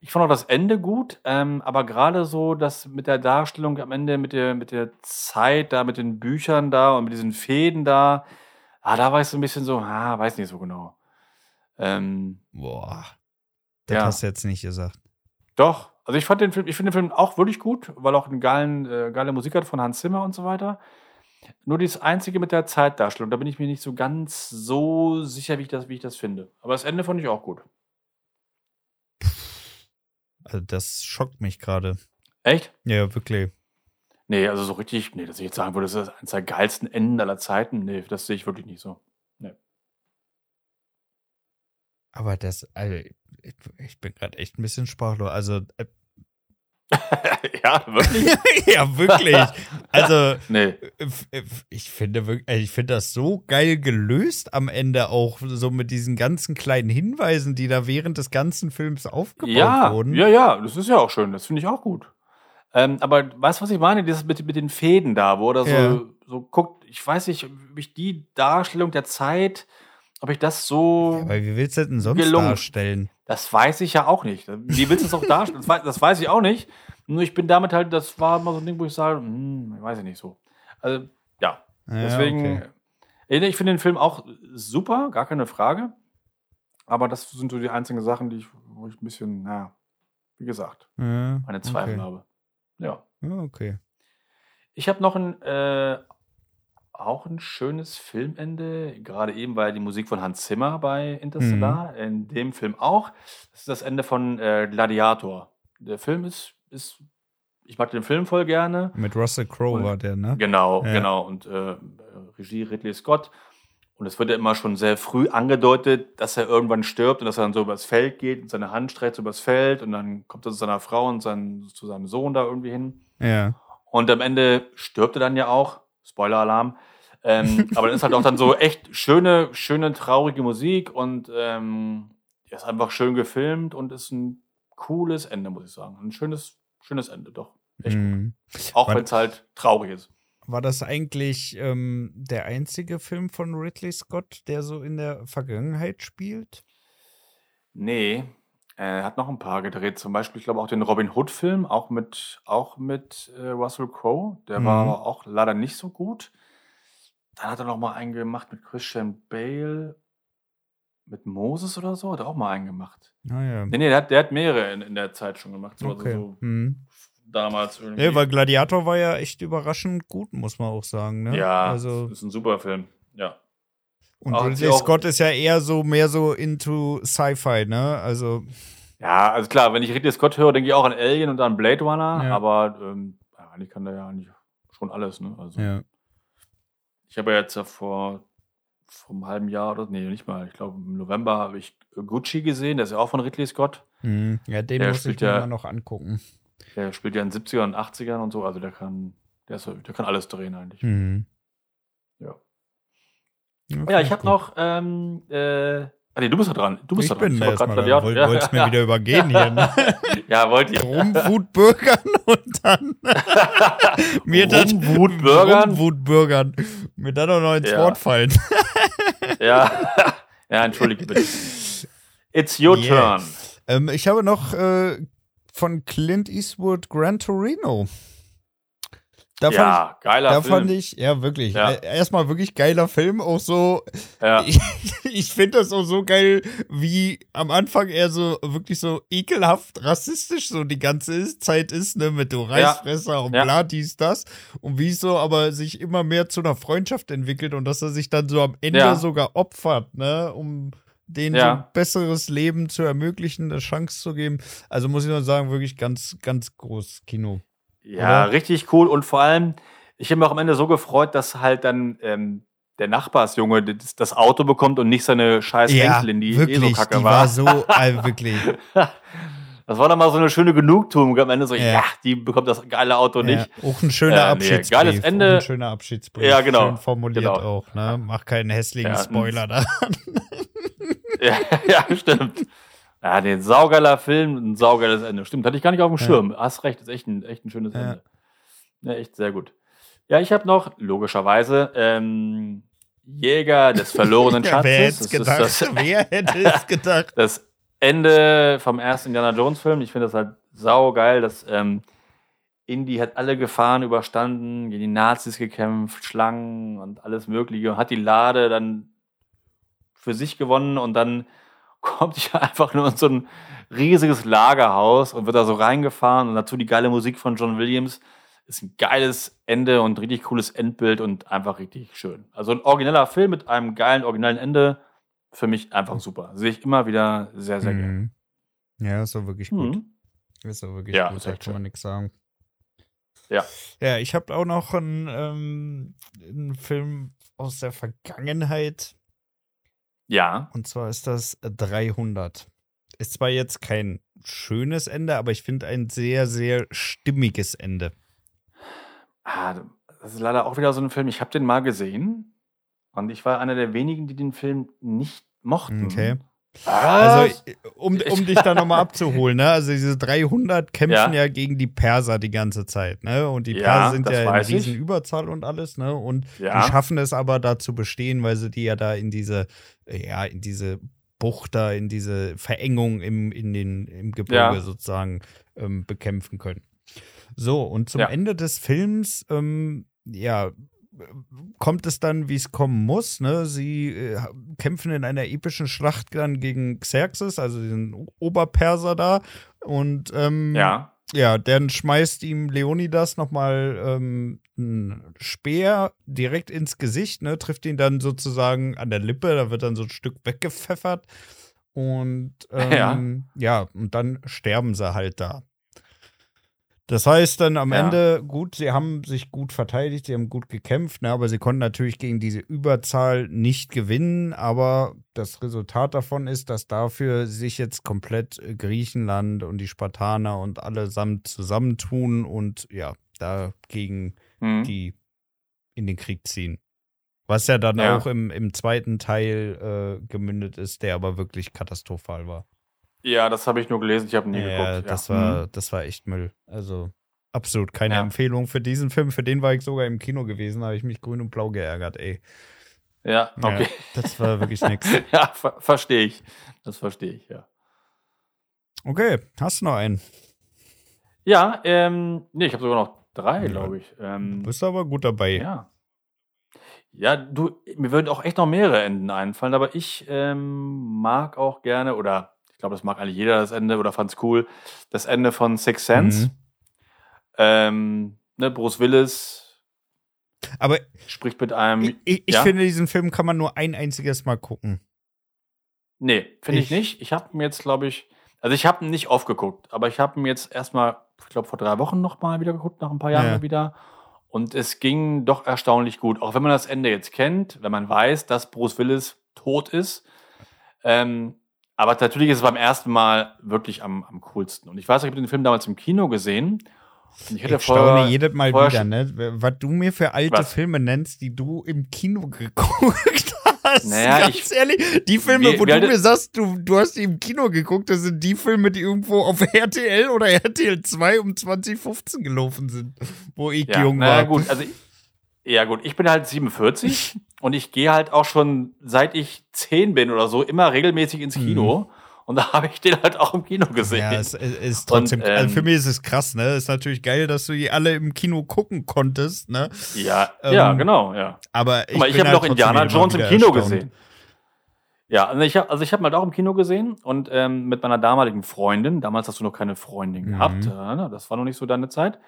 Ich fand auch das Ende gut, ähm, aber gerade so das mit der Darstellung am Ende, mit der, mit der Zeit da, mit den Büchern da und mit diesen Fäden da, ah, da war ich so ein bisschen so, ah, weiß nicht so genau. Ähm, Boah. Das Ja. hast du jetzt nicht gesagt. Doch, also ich fand den Film, ich finde den Film auch wirklich gut, weil auch eine geilen, äh, geile Musik hat von Hans Zimmer und so weiter. Nur das Einzige mit der Zeitdarstellung, da bin ich mir nicht so ganz so sicher, wie ich das, wie ich das finde. Aber das Ende fand ich auch gut. Also das schockt mich gerade. Echt? Ja, wirklich. Nee, also so richtig, nee, dass ich jetzt sagen würde, das ist eines der geilsten Enden aller Zeiten. Nee, das sehe ich wirklich nicht so. Aber das, also, ich, ich bin gerade echt ein bisschen sprachlos. Also, äh, ja, wirklich? ja, wirklich. Also, nee. ich finde also ich finde das so geil gelöst am Ende auch, so mit diesen ganzen kleinen Hinweisen, die da während des ganzen Films aufgebaut Ja, wurden. ja, ja, das ist ja auch schön. Das finde ich auch gut. Ähm, aber weißt du, was ich meine? Dieses mit, mit den Fäden da, wo er so, Ja. so guckt, ich weiß nicht, ob ich die Darstellung der Zeit, ob ich das so. Aber wie willst du das denn sonst Gelungen. darstellen? Das weiß ich ja auch nicht. Wie willst du es auch darstellen? Das weiß, das weiß ich auch nicht. Nur ich bin damit halt, das war immer so ein Ding, wo ich sage, hm, weiß ich nicht so. Also, ja. Ja, Deswegen, okay. äh, ich finde den Film auch super, gar keine Frage. Aber das sind so die einzigen Sachen, die ich, wo ich ein bisschen, naja, wie gesagt, Ja, meine Zweifel okay. habe. Ja. Ja, okay. Ich habe noch einen äh, auch ein schönes Filmende. Gerade eben war ja die Musik von Hans Zimmer bei Interstellar. Mhm. In dem Film auch. Das ist das Ende von äh, Gladiator. Der Film ist, ist, ich mag den Film voll gerne. Mit Russell Crowe war der, ne? Genau, Ja. genau. Und äh, Regie Ridley Scott. Und es wird ja immer schon sehr früh angedeutet, dass er irgendwann stirbt und dass er dann so übers Feld geht und seine Hand streckt so übers Feld und dann kommt er zu seiner Frau und sein, zu seinem Sohn da irgendwie hin. Ja. Und am Ende stirbt er dann ja auch. Spoiler-Alarm. Ähm, aber dann ist halt auch dann so echt schöne, schöne, traurige Musik und ähm, ist einfach schön gefilmt und ist ein cooles Ende, muss ich sagen. Ein schönes, schönes Ende, doch. Echt gut. Mhm. Auch War- wenn es halt traurig ist. War das eigentlich ähm, der einzige Film von Ridley Scott, der so in der Vergangenheit spielt? Nee, er hat noch ein paar gedreht. Zum Beispiel, ich glaube, auch den Robin Hood-Film, auch mit, auch mit äh, Russell Crowe. Der war Mhm. aber auch leider nicht so gut. Dann hat er noch mal einen gemacht mit Christian Bale, mit Moses oder so. Hat er auch mal einen gemacht. Naja. Nee, nee, der hat, der hat mehrere in, in der Zeit schon gemacht. So, Okay. also so Mhm. damals irgendwie. Ja, weil Gladiator war ja echt überraschend gut, muss man auch sagen. Ne? ja, Also, ist ein super Film. Ja. Und auch- Ridley Scott ist ja eher so mehr so into Sci-Fi, ne? Also, Ja, also klar, wenn ich Ridley Scott höre, denke ich auch an Alien und an Blade Runner. Ja. Aber ähm, eigentlich kann der ja eigentlich schon alles. Ne? Also, ja. Ich habe ja jetzt ja vor, vor einem halben Jahr oder nee, nicht mal, ich glaube im November habe ich Gucci gesehen, der ist ja auch von Ridley Scott. Mhm. Ja, den Der muss ich mir ja- mal noch angucken. Der spielt ja in den 70ern und 80ern und so, also der kann, der, ist, der kann alles drehen eigentlich. Mhm. Ja. Okay, Ja, ich habe noch, ähm, äh, ah, nee, du bist da dran. Du bist ich da dran. bin wollte erstmal grad da. Gladiator- Wollt, ja, wollt's mir ja, wieder übergehen hier, ne? Ja, wollt ihr. Rumwutbürgern und dann mir dann Rumwutbürgern? Rumwutbürgern. Mir dann auch noch ins Ja. Wort fallen. Ja, ja, entschuldige bitte. It's your Yeah. turn. Ähm, ich habe noch äh, von Clint Eastwood Gran Torino. Da fand ja, ich, geiler da Film. fand ich, ja wirklich, Ja. äh, erstmal wirklich geiler Film, auch so, ja. ich, ich finde das auch so geil, wie am Anfang er so wirklich so ekelhaft rassistisch so die ganze Zeit ist, ne, mit du Reißfresser und Ja. bla, dies, das. Und wie es so aber sich immer mehr zu einer Freundschaft entwickelt und dass er sich dann so am Ende Ja. sogar opfert, ne, um denen so Ja. ein besseres Leben zu ermöglichen, eine Chance zu geben. Also muss ich nur sagen, wirklich ganz, ganz groß Kino. Ja, Oder? richtig cool. Und vor allem, ich habe mich auch am Ende so gefreut, dass halt dann ähm, der Nachbarsjunge das, das Auto bekommt und nicht seine scheiß Enkelin, die eh wirklich, so kacke die war. war so, äh, wirklich. Das war dann mal so eine schöne Genugtuung. Am Ende so, Ja. ja, die bekommt das geile Auto nicht. Ja, auch ein schöner Äh, nee, Abschiedsbrief. geiles Ende. Auch ein schöner Abschiedsbrief. Ja, genau. Schön formuliert Genau. auch, ne? Mach keinen hässlichen Ja, Spoiler da. Ja, ja, stimmt. Ja, den saugeiler Film, ein saugeiles Ende. Stimmt, hatte ich gar nicht auf dem Ja. Schirm. Hast recht, ist echt ein, echt ein schönes Ja. Ende. Ja, echt sehr gut. Ja, ich habe noch, logischerweise, ähm, Jäger des verlorenen Schatzes. Wer hätte es gedacht? das, Wer hätte es gedacht? das Ende vom ersten Indiana Jones Film. Ich finde das halt saugeil, dass ähm, Indy hat alle Gefahren überstanden, gegen die Nazis gekämpft, Schlangen und alles Mögliche und hat die Lade dann für sich gewonnen und dann kommt die einfach nur in so ein riesiges Lagerhaus und wird da so reingefahren und dazu die geile Musik von John Williams. Ist ein geiles Ende und richtig cooles Endbild und einfach richtig schön. Also ein origineller Film mit einem geilen, originellen Ende. Für mich einfach super. Sehe ich immer wieder sehr, sehr gerne. Mhm. Ja, ist doch wirklich gut. Mhm. Ist doch wirklich Ja, gut, da kann man nichts sagen. Ja. Ja, ich habe auch noch einen, ähm, einen Film aus der Vergangenheit. Ja, Und zwar ist das 300. Ist zwar jetzt kein schönes Ende, aber ich finde ein sehr, sehr stimmiges Ende. Ah, das ist leider auch wieder so ein Film. Ich habe den mal gesehen und ich war einer der wenigen, die den Film nicht mochten. Okay. Also, um, um dich da nochmal abzuholen, ne? Also, diese 300 kämpfen ja. Ja. gegen die Perser die ganze Zeit, ne? Und die Ja, Perser sind ja in weiß ich. Riesenüberzahl und alles, ne? Und Ja. die schaffen es aber da zu bestehen, weil sie die ja da in diese, ja, in diese Bucht da, in diese Verengung im, in den, im Gebirge sozusagen ähm, bekämpfen können. So, und zum. Ende des Films, ähm, ja, kommt es dann, wie es kommen muss. Ne? Sie äh, kämpfen in einer epischen Schlacht dann gegen Xerxes, also den Oberperser da. Und ähm, ja. Ja, dann schmeißt ihm Leonidas nochmal ähm, einen Speer direkt ins Gesicht, ne? Trifft ihn dann sozusagen an der Lippe, da wird dann so ein Stück weggepfeffert. Und ähm, ja. ja, und dann sterben sie halt da. Das heißt dann am ja. Ende, gut, sie haben sich gut verteidigt, sie haben gut gekämpft, ne, aber sie konnten natürlich gegen diese Überzahl nicht gewinnen. Aber das Resultat davon ist, dass dafür sich jetzt komplett Griechenland und die Spartaner und allesamt zusammentun und ja, dagegen mhm. die in den Krieg ziehen. Was ja dann ja. auch im, im zweiten Teil äh, gemündet ist, der aber wirklich katastrophal war. Ja, das habe ich nur gelesen, ich habe nie ja, geguckt. Das, ja. war, mhm. das war echt Müll. Also absolut keine ja. Empfehlung für diesen Film. Für den war ich sogar im Kino gewesen, habe ich mich grün und blau geärgert, ey. Ja, okay. Ja, das war wirklich nichts. ja, ver verstehe ich. Das verstehe ich, ja. Okay, hast du noch einen? Ja, ähm, nee, ich habe sogar noch drei, glaube ich. Ähm, bist aber gut dabei. Ja. Ja, du, mir würden auch echt noch mehrere Enden einfallen, aber ich ähm, mag auch gerne oder ich glaube, das mag eigentlich jeder das Ende oder fand es cool. Das Ende von Six Sense. Mhm. Ähm, ne, Bruce Willis. Aber spricht mit einem. Ich, ich ja? finde, diesen Film kann man nur ein einziges Mal gucken. Nee, finde ich, ich, nicht. Ich habe mir jetzt, glaube ich, also ich habe ihn nicht oft geguckt, aber ich habe ihn jetzt erstmal, ich glaube, vor drei Wochen noch mal wieder geguckt, nach ein paar Jahren ja. wieder. Und es ging doch erstaunlich gut. Auch wenn man das Ende jetzt kennt, wenn man weiß, dass Bruce Willis tot ist, ähm, aber natürlich ist es beim ersten Mal wirklich am, am coolsten. Und ich weiß, ich habe den Film damals im Kino gesehen. Und ich hätte ich staune jedes Mal wieder, ne? Was du mir für alte was? Filme nennst, die du im Kino geguckt hast. Naja, Ganz ich, ehrlich, die Filme, wie, wo wie du mir sagst, du, du hast die im Kino geguckt, das sind die Filme, die irgendwo auf RTL oder RTL 2 um 2015 gelaufen sind, wo ich ja, jung war. Ja, gut, also ja gut, ich bin halt 47 und ich gehe halt auch schon seit ich 10 bin oder so immer regelmäßig ins Kino. Mhm. Und da habe ich den halt auch im Kino gesehen. Ja, es, ist trotzdem, und, ähm, also für mich ist es krass, ne? Ist natürlich geil, dass du die alle im Kino gucken konntest, ne? Ja, ähm, ja, genau, ja. Aber ich, ich habe halt noch Indiana Jones im Kino erstaunt. gesehen. Ja, also ich habe also hab ihn halt auch im Kino gesehen und ähm, mit meiner damaligen Freundin, damals hast du noch keine Freundin mhm. gehabt, äh, ne? das war noch nicht so deine Zeit.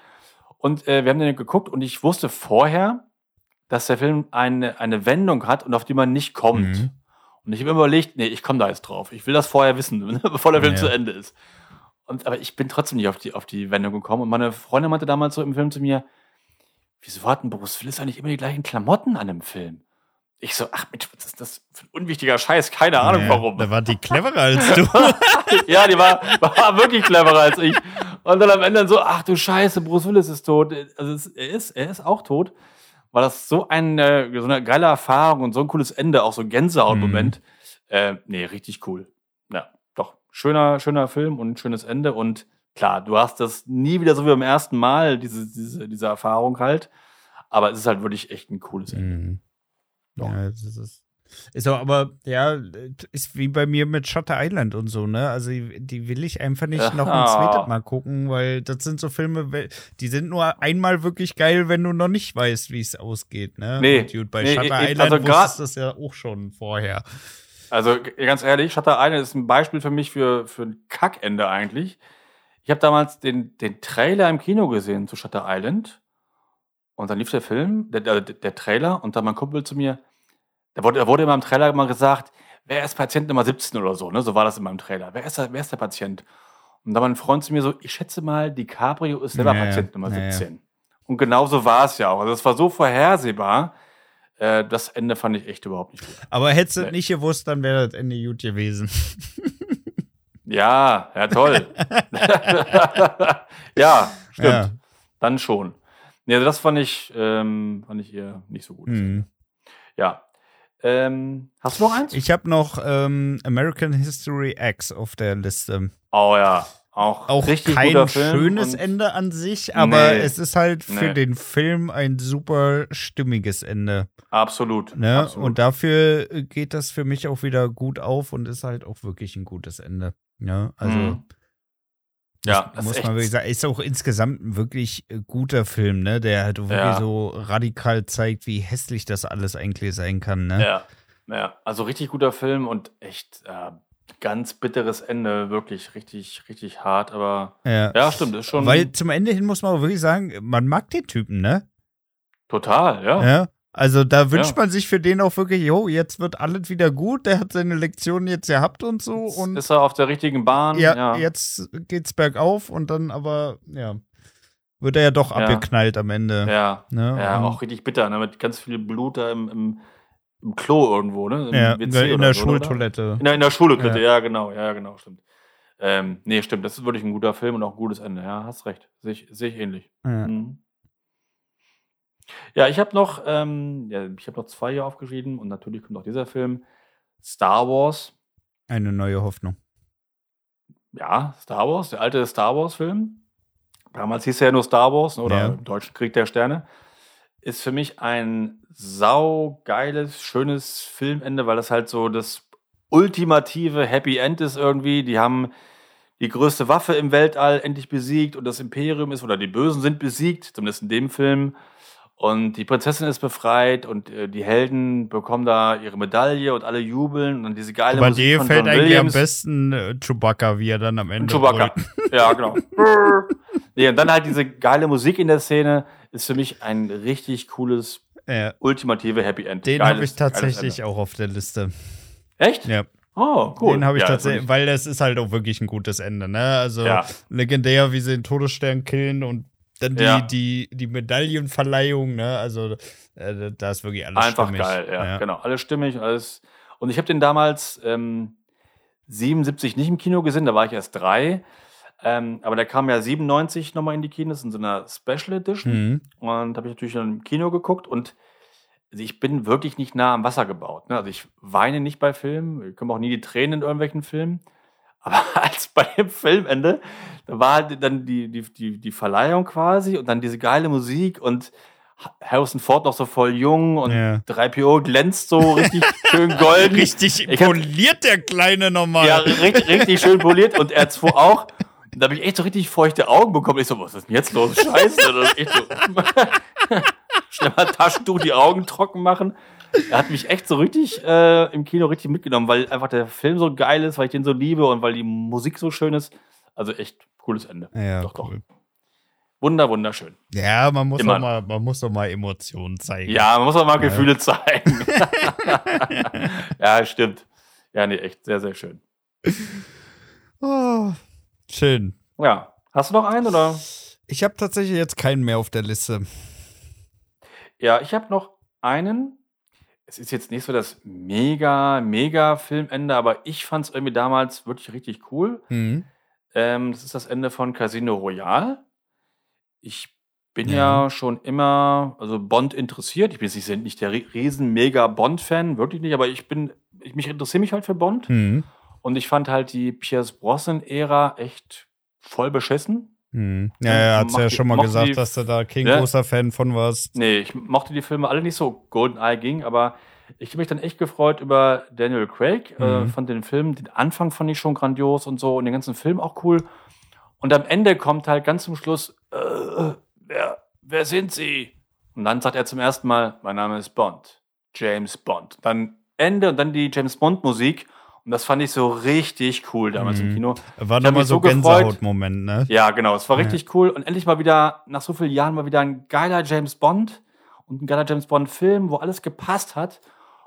Und äh, wir haben den geguckt und ich wusste vorher, dass der Film eine, eine Wendung hat und auf die man nicht kommt. Mhm. Und ich habe immer überlegt, nee, ich komme da jetzt drauf. Ich will das vorher wissen, bevor der Film ja. zu Ende ist. Und, aber ich bin trotzdem nicht auf die, auf die Wendung gekommen. Und meine Freundin meinte damals so im Film zu mir, wieso hat ein Bruce Willis eigentlich immer die gleichen Klamotten an dem Film? Ich so, ach Mensch, was ist das für ein unwichtiger Scheiß? Keine Ahnung naja, warum. Da war die cleverer als du. ja, die war, war wirklich cleverer als ich. Und dann am Ende so, ach du Scheiße, Bruce Willis ist tot. Also es, er ist, er ist auch tot war das so eine, so eine geile Erfahrung und so ein cooles Ende, auch so ein Gänsehaut-Moment. Mhm. Äh, nee, richtig cool. Ja, doch. Schöner, schöner Film und ein schönes Ende. Und klar, du hast das nie wieder so wie beim ersten Mal, diese, diese, diese Erfahrung halt. Aber es ist halt wirklich echt ein cooles Ende. Mhm. Ja, das ist ist auch, aber ja, ist wie bei mir mit Shutter Island und so, ne? Also die, will ich einfach nicht ja. noch ein zweites Mal gucken, weil das sind so Filme, die sind nur einmal wirklich geil, wenn du noch nicht weißt, wie es ausgeht, ne? Nee. Und gut, bei nee, Shutter ich, Island also wusstest du das ja auch schon vorher. Also ganz ehrlich, Shutter Island ist ein Beispiel für mich für, für ein Kackende eigentlich. Ich habe damals den, den Trailer im Kino gesehen zu Shutter Island und dann lief der Film, der, der, der Trailer und dann mein Kumpel zu mir, da wurde, da wurde in meinem Trailer immer gesagt, wer ist Patient Nummer 17 oder so, ne? So war das in meinem Trailer. Wer ist der, wer ist der Patient? Und da war ein Freund zu mir so, ich schätze mal, DiCaprio ist selber naja, Patient Nummer 17. Naja. Und genauso war es ja auch. Also es war so vorhersehbar. Äh, das Ende fand ich echt überhaupt nicht gut. Aber hättest du nee. nicht gewusst, dann wäre das Ende gut gewesen. ja, ja, toll. ja, stimmt. Ja. Dann schon. Nee, also das fand ich, ähm, fand ich eher nicht so gut. Mhm. Ja, ähm, hast du noch eins? Ich habe noch ähm, American History X auf der Liste. Oh ja, auch, auch richtig kein schönes Ende an sich, aber nee. es ist halt für nee. den Film ein super stimmiges Ende. Absolut, ne? absolut. Und dafür geht das für mich auch wieder gut auf und ist halt auch wirklich ein gutes Ende. Ja, also. Mhm. Ja, das muss man wirklich sagen, ist auch insgesamt ein wirklich guter Film, ne? Der halt wirklich ja. so radikal zeigt, wie hässlich das alles eigentlich sein kann, ne? Ja, ja. Also richtig guter Film und echt, äh, ganz bitteres Ende, wirklich richtig, richtig hart, aber ja, ja stimmt, ist schon. Weil zum Ende hin muss man aber wirklich sagen, man mag den Typen, ne? Total, ja. Ja. Also da wünscht ja. man sich für den auch wirklich, jo, jetzt wird alles wieder gut, der hat seine Lektion jetzt gehabt und so. Jetzt und ist er auf der richtigen Bahn. Ja, ja, jetzt geht's bergauf und dann aber, ja, wird er ja doch ja. abgeknallt am Ende. Ja, ne? ja auch richtig bitter, ne? mit ganz viel Blut da im, im, im Klo irgendwo, ne? Im ja, WC in der so, Schultoilette. In der, in der Schultoilette, ja. genau, ja, genau, stimmt. Ähm, nee, stimmt, das ist wirklich ein guter Film und auch ein gutes Ende, ja, hast recht. Sehe ich, seh ich ähnlich. Mhm. Ja, ich habe noch, ähm, ja, ich habe noch zwei hier aufgeschrieben und natürlich kommt auch dieser Film. Star Wars. Eine neue Hoffnung. Ja, Star Wars, der alte Star Wars-Film. Damals hieß er ja nur Star Wars oder ja. im Deutschen Krieg der Sterne. Ist für mich ein saugeiles, schönes Filmende, weil das halt so das ultimative Happy End ist irgendwie. Die haben die größte Waffe im Weltall endlich besiegt und das Imperium ist, oder die Bösen sind besiegt, zumindest in dem Film. Und die Prinzessin ist befreit und äh, die Helden bekommen da ihre Medaille und alle jubeln und diese geile Aber Musik dir fällt John eigentlich Williams. am besten äh, Chewbacca, wie er dann am Ende Chewbacca, ja genau. nee, und dann halt diese geile Musik in der Szene ist für mich ein richtig cooles, ja. ultimative Happy End. Den habe ich tatsächlich auch auf der Liste. Echt? Ja. Oh, cool. Den habe ich ja, tatsächlich, weil das ist halt auch wirklich ein gutes Ende, ne? Also ja. legendär, wie sie den Todesstern killen und dann die, ja. die, die Medaillenverleihung, ne? Also äh, da ist wirklich alles Einfach stimmig. geil, ja, ja, genau. Alles stimmig, alles. Und ich habe den damals ähm, 77 nicht im Kino gesehen, da war ich erst drei. Ähm, aber der kam ja 97 nochmal in die Kinos in so einer Special Edition. Mhm. Und habe ich natürlich dann im Kino geguckt und also ich bin wirklich nicht nah am Wasser gebaut. Ne? Also ich weine nicht bei Filmen, ich komme auch nie die Tränen in irgendwelchen Filmen. Aber als bei dem Filmende, da war halt dann die, die, die, die Verleihung quasi und dann diese geile Musik und Harrison Ford noch so voll jung und ja. 3PO glänzt so richtig schön golden. Richtig poliert der Kleine nochmal. Ja, richtig, richtig schön poliert und R2 auch. Und da habe ich echt so richtig feuchte Augen bekommen. Ich so, was ist denn jetzt los? Scheiße. Das ist echt so. Schnell mal Taschentuch, die Augen trocken machen er hat mich echt so richtig äh, im Kino richtig mitgenommen, weil einfach der Film so geil ist, weil ich den so liebe und weil die Musik so schön ist. Also echt cooles Ende. Ja, doch, cool. doch. Wunder, wunderschön. Ja, man muss, doch mal, man muss doch mal Emotionen zeigen. Ja, man muss doch mal ja. Gefühle zeigen. ja, stimmt. Ja, nee, echt sehr, sehr schön. Oh, schön. Ja. Hast du noch einen oder? Ich habe tatsächlich jetzt keinen mehr auf der Liste. Ja, ich habe noch einen, es ist jetzt nicht so das mega, mega Filmende, aber ich fand es irgendwie damals wirklich richtig cool. Mhm. Ähm, das ist das Ende von Casino Royale. Ich bin ja, ja schon immer, also Bond interessiert. Ich bin jetzt nicht der riesen mega Bond-Fan, wirklich nicht, aber ich bin, ich mich interessiere mich halt für Bond. Mhm. Und ich fand halt die Pierce Brosnan-Ära echt voll beschissen. Hm. Ja, er hat ja schon mal gesagt, die, dass du da kein ja? großer Fan von warst. Nee, ich mochte die Filme alle nicht so. GoldenEye ging, aber ich habe mich dann echt gefreut über Daniel Craig. Äh, mhm. Äh, von den Filmen, den Anfang fand ich schon grandios und so und den ganzen Film auch cool. Und am Ende kommt halt ganz zum Schluss, äh, wer, wer sind Sie? Und dann sagt er zum ersten Mal, mein Name ist Bond. James Bond. Dann Ende und dann die James Bond Musik. Und das fand ich so richtig cool damals mhm. im Kino. War nochmal so, so Gänsehautmoment, ne? Ja, genau. Es war ja. richtig cool. Und endlich mal wieder, nach so vielen Jahren, mal wieder ein geiler James Bond und ein geiler James Bond-Film, wo alles gepasst hat.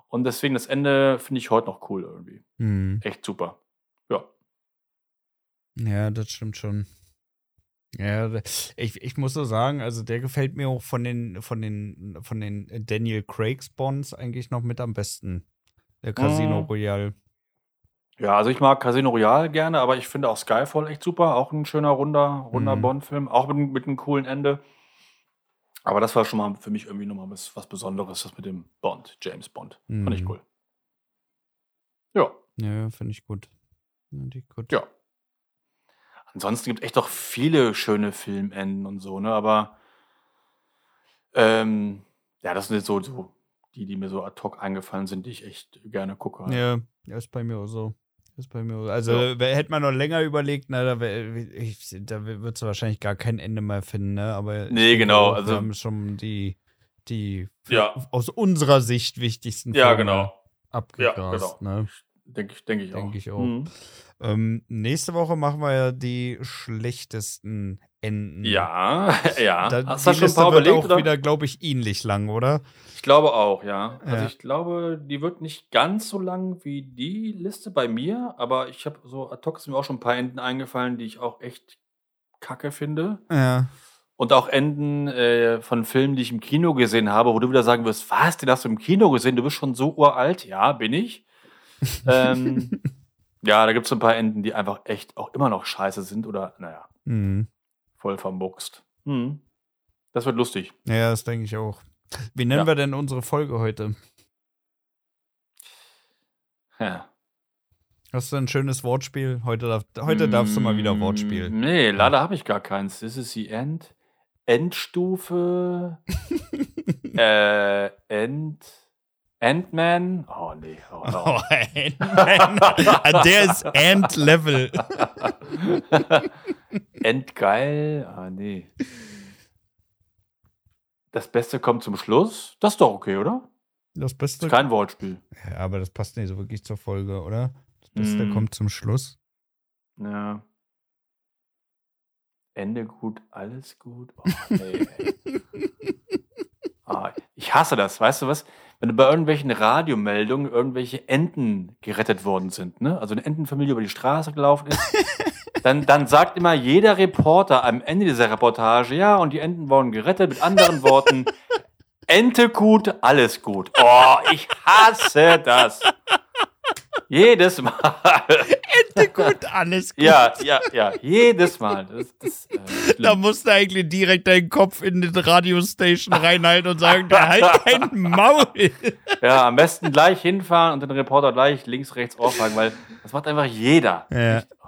Und deswegen das Ende finde ich heute noch cool irgendwie. Mhm. Echt super. Ja. Ja, das stimmt schon. Ja, ich, ich muss so sagen, also der gefällt mir auch von den, von den, von den Daniel Craigs Bonds eigentlich noch mit am besten. Der Casino mhm. Royale. Ja, also ich mag Casino Royale gerne, aber ich finde auch Skyfall echt super. Auch ein schöner, runder, runder mhm. Bond-Film. Auch mit, mit einem coolen Ende. Aber das war schon mal für mich irgendwie nochmal was, was Besonderes, das mit dem Bond, James Bond. Mhm. Fand ich mhm. cool. Ja. Ja, finde ich gut. Finde ich gut. Ja. Ansonsten gibt es echt doch viele schöne Filmenden und so, ne? Aber ähm, ja, das sind jetzt so, so die, die mir so ad hoc eingefallen sind, die ich echt gerne gucke. Ja, ist bei mir auch so. Ist bei mir. Also ja. hätte man noch länger überlegt, na, da, da wird es wahrscheinlich gar kein Ende mehr finden, ne? Aber nee, genau. Auch, also wir haben schon die, die ja. aus unserer Sicht wichtigsten ja, genau. abgegrast. Ja, genau. Ne? Denke ich, denk ich auch. ich auch. Mhm. Ähm, nächste Woche machen wir ja die schlechtesten Enden. Ja, ja. Da, Hast du schon ein paar wird überlegt? auch Oder? wieder, glaube ich, ähnlich lang, oder? Ich glaube auch, ja. Also Ja. ich glaube, die wird nicht ganz so lang wie die Liste bei mir, aber ich habe so ad hoc sind mir auch schon ein paar Enden eingefallen, die ich auch echt kacke finde. Ja. Und auch Enden äh, von Filmen, die ich im Kino gesehen habe, wo du wieder sagen wirst, was, den hast du im Kino gesehen? Du bist schon so uralt. Ja, bin ich. ähm, ja, da gibt es ein paar Enden, die einfach echt auch immer noch scheiße sind oder, naja, Mhm. Voll vermuckst. Hm. Das wird lustig. Ja, das denke ich auch. Wie nennen Ja. wir denn unsere Folge heute? Ja. Hast du ein schönes Wortspiel? Heute, darf, heute darfst du mal wieder Wortspiel. Mm, Nee, leider habe ich gar keins. This is the End. Endstufe. äh, End. Endman. Oh, nee. Oh, no. Oh, Ant-Man. Ah, Der ist Ant-Level. Endgeil. Ah, nee. Das Beste kommt zum Schluss. Das ist doch okay, oder? Das Beste. Ist kein Wortspiel. Ja, aber das passt nicht so wirklich zur Folge, oder? Das Beste Mm. kommt zum Schluss. Ja. Ende gut, alles gut. Oh, nee, ey. Ah, ich hasse das, weißt du was? Wenn du bei irgendwelchen Radiomeldungen irgendwelche Enten gerettet worden sind, ne? Also eine Entenfamilie über die Straße gelaufen ist, dann, dann sagt immer jeder Reporter am Ende dieser Reportage, ja, und die Enten wurden gerettet, mit anderen Worten, Ente gut, alles gut. Oh, ich hasse das. Jedes Mal. Ente gut, alles gut. Ja, ja, ja, jedes Mal. Das, das, äh, Da musst du eigentlich direkt deinen Kopf in den Radiostation reinhalten und sagen, der halt dein Maul. ja, am besten gleich hinfahren und den Reporter gleich links, rechts aufhaken, weil das macht einfach jeder. Ja. Oh,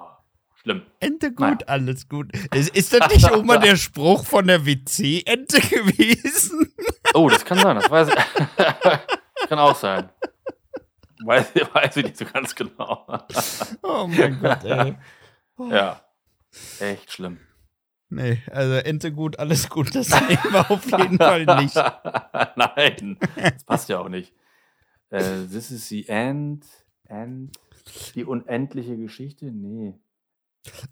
schlimm. Ente gut, Naja. alles gut. Ist, ist das nicht auch mal der Spruch von der WC-Ente gewesen? Oh, das kann sein, das weiß ich. kann auch sein. Weiß, weiß ich nicht so ganz genau. Oh mein Gott, ey. ja. Echt schlimm. Nee, also Ente gut, alles gut, das wir auf jeden Fall nicht. Nein, das passt ja auch nicht. Äh, this is the end. End. Die unendliche Geschichte? Nee.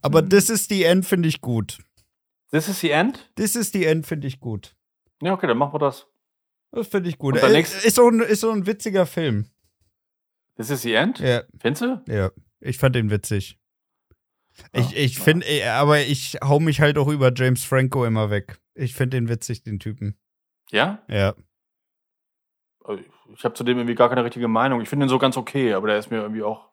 Aber das ist die End, finde ich gut. This is the end? Das ist die End, finde ich gut. Ja, okay, dann machen wir das. Das finde ich gut. Äh, Ist so, ein, ist so ein witziger Film. This is the end? Ja, Findest du? ja. Ich fand den witzig. Ich, Ja, ich finde, äh, aber ich hau mich halt auch über James Franco immer weg. Ich finde den witzig, den Typen. Ja? Ja. Also, Ich habe zu dem irgendwie gar keine richtige Meinung. Ich finde ihn so ganz okay, aber der ist mir irgendwie auch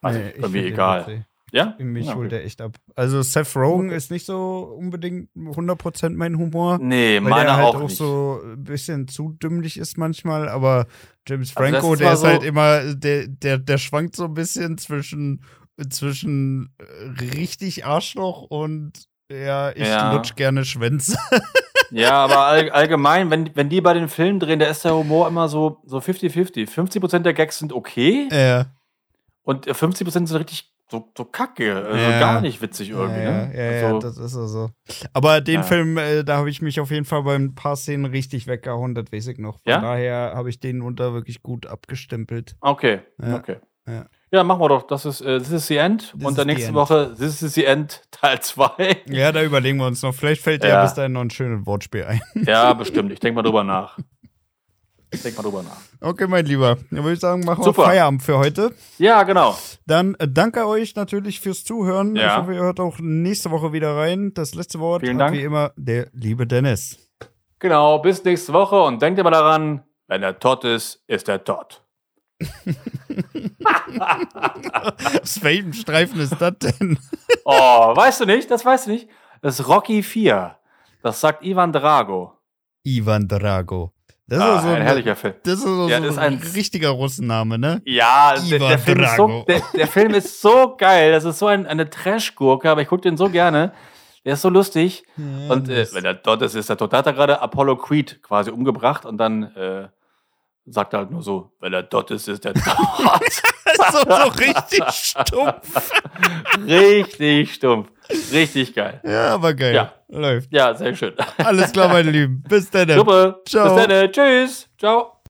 also Nee, irgendwie den egal. Ja? Mich ja, holt okay. er echt ab. Also Seth Rogen Okay. ist nicht so unbedingt 100% mein Humor. Nee, Weil meiner der halt auch, auch, nicht. so ein bisschen zu dümmlich ist manchmal, aber James Also Franco, ist der ist so- halt immer, der, der, der schwankt so ein bisschen zwischen, zwischen äh, richtig Arschloch und ja, ich Ja. lutsch gerne Schwänze. Ja, aber all, allgemein, wenn, wenn die bei den Filmen drehen, da ist der Humor immer so so 50-50. 50% der Gags sind okay ja, und 50% sind richtig so, so kacke. Also Ja. gar nicht witzig irgendwie. ja, ne? ja, ja, also, das ist also. Aber den Ja. Film, äh, da habe ich mich auf jeden Fall bei ein paar Szenen richtig weggehauen, das weiß ich noch. Von Ja? daher habe ich den unter wirklich gut abgestempelt. okay, Ja. okay. Ja. Ja, machen wir doch. Das ist äh, This is the End. This und dann nächste. Woche This is the End Teil 2. Ja, da überlegen wir uns noch. Vielleicht fällt dir Ja. bis dahin noch ein schönes Wortspiel ein. ja, bestimmt. Ich denke mal drüber nach. Ich denke mal drüber nach. Okay, mein Lieber. Dann würde ich sagen, machen Super. wir Feierabend für heute. Ja, genau. Dann äh, danke euch natürlich fürs Zuhören. Ja. Ich hoffe, ihr hört auch nächste Woche wieder rein. Das letzte Wort Vielen Dank. wie immer der liebe Dennis. Genau. Bis nächste Woche und denkt immer daran, wenn er tot ist, ist er tot. Aus welchem Streifen ist das denn? Oh, weißt du nicht? Das weißt du nicht. Das ist Rocky 4. Das sagt Ivan Drago. Ivan Drago. Das ist Ah, so ein herrlicher Film. Das ist so, Ja, so das ist ein ein- richtiger Russenname, ne? Ja, der, der, Film ist so, der, der Film ist so geil. Das ist so ein, eine Trash-Gurke, aber ich gucke den so gerne. Der ist so lustig. Und äh, wenn er dort ist, ist er tot. Da hat er gerade Apollo Creed quasi umgebracht und dann äh, sagt er halt nur so, wenn er dort ist, ist er tot. so, so richtig stumpf. Richtig stumpf. Richtig geil. Ja, aber geil. Ja. Läuft. Ja, sehr schön. Alles klar, meine Lieben. Bis dann. Super. Ciao. Bis dann. Tschüss. Ciao.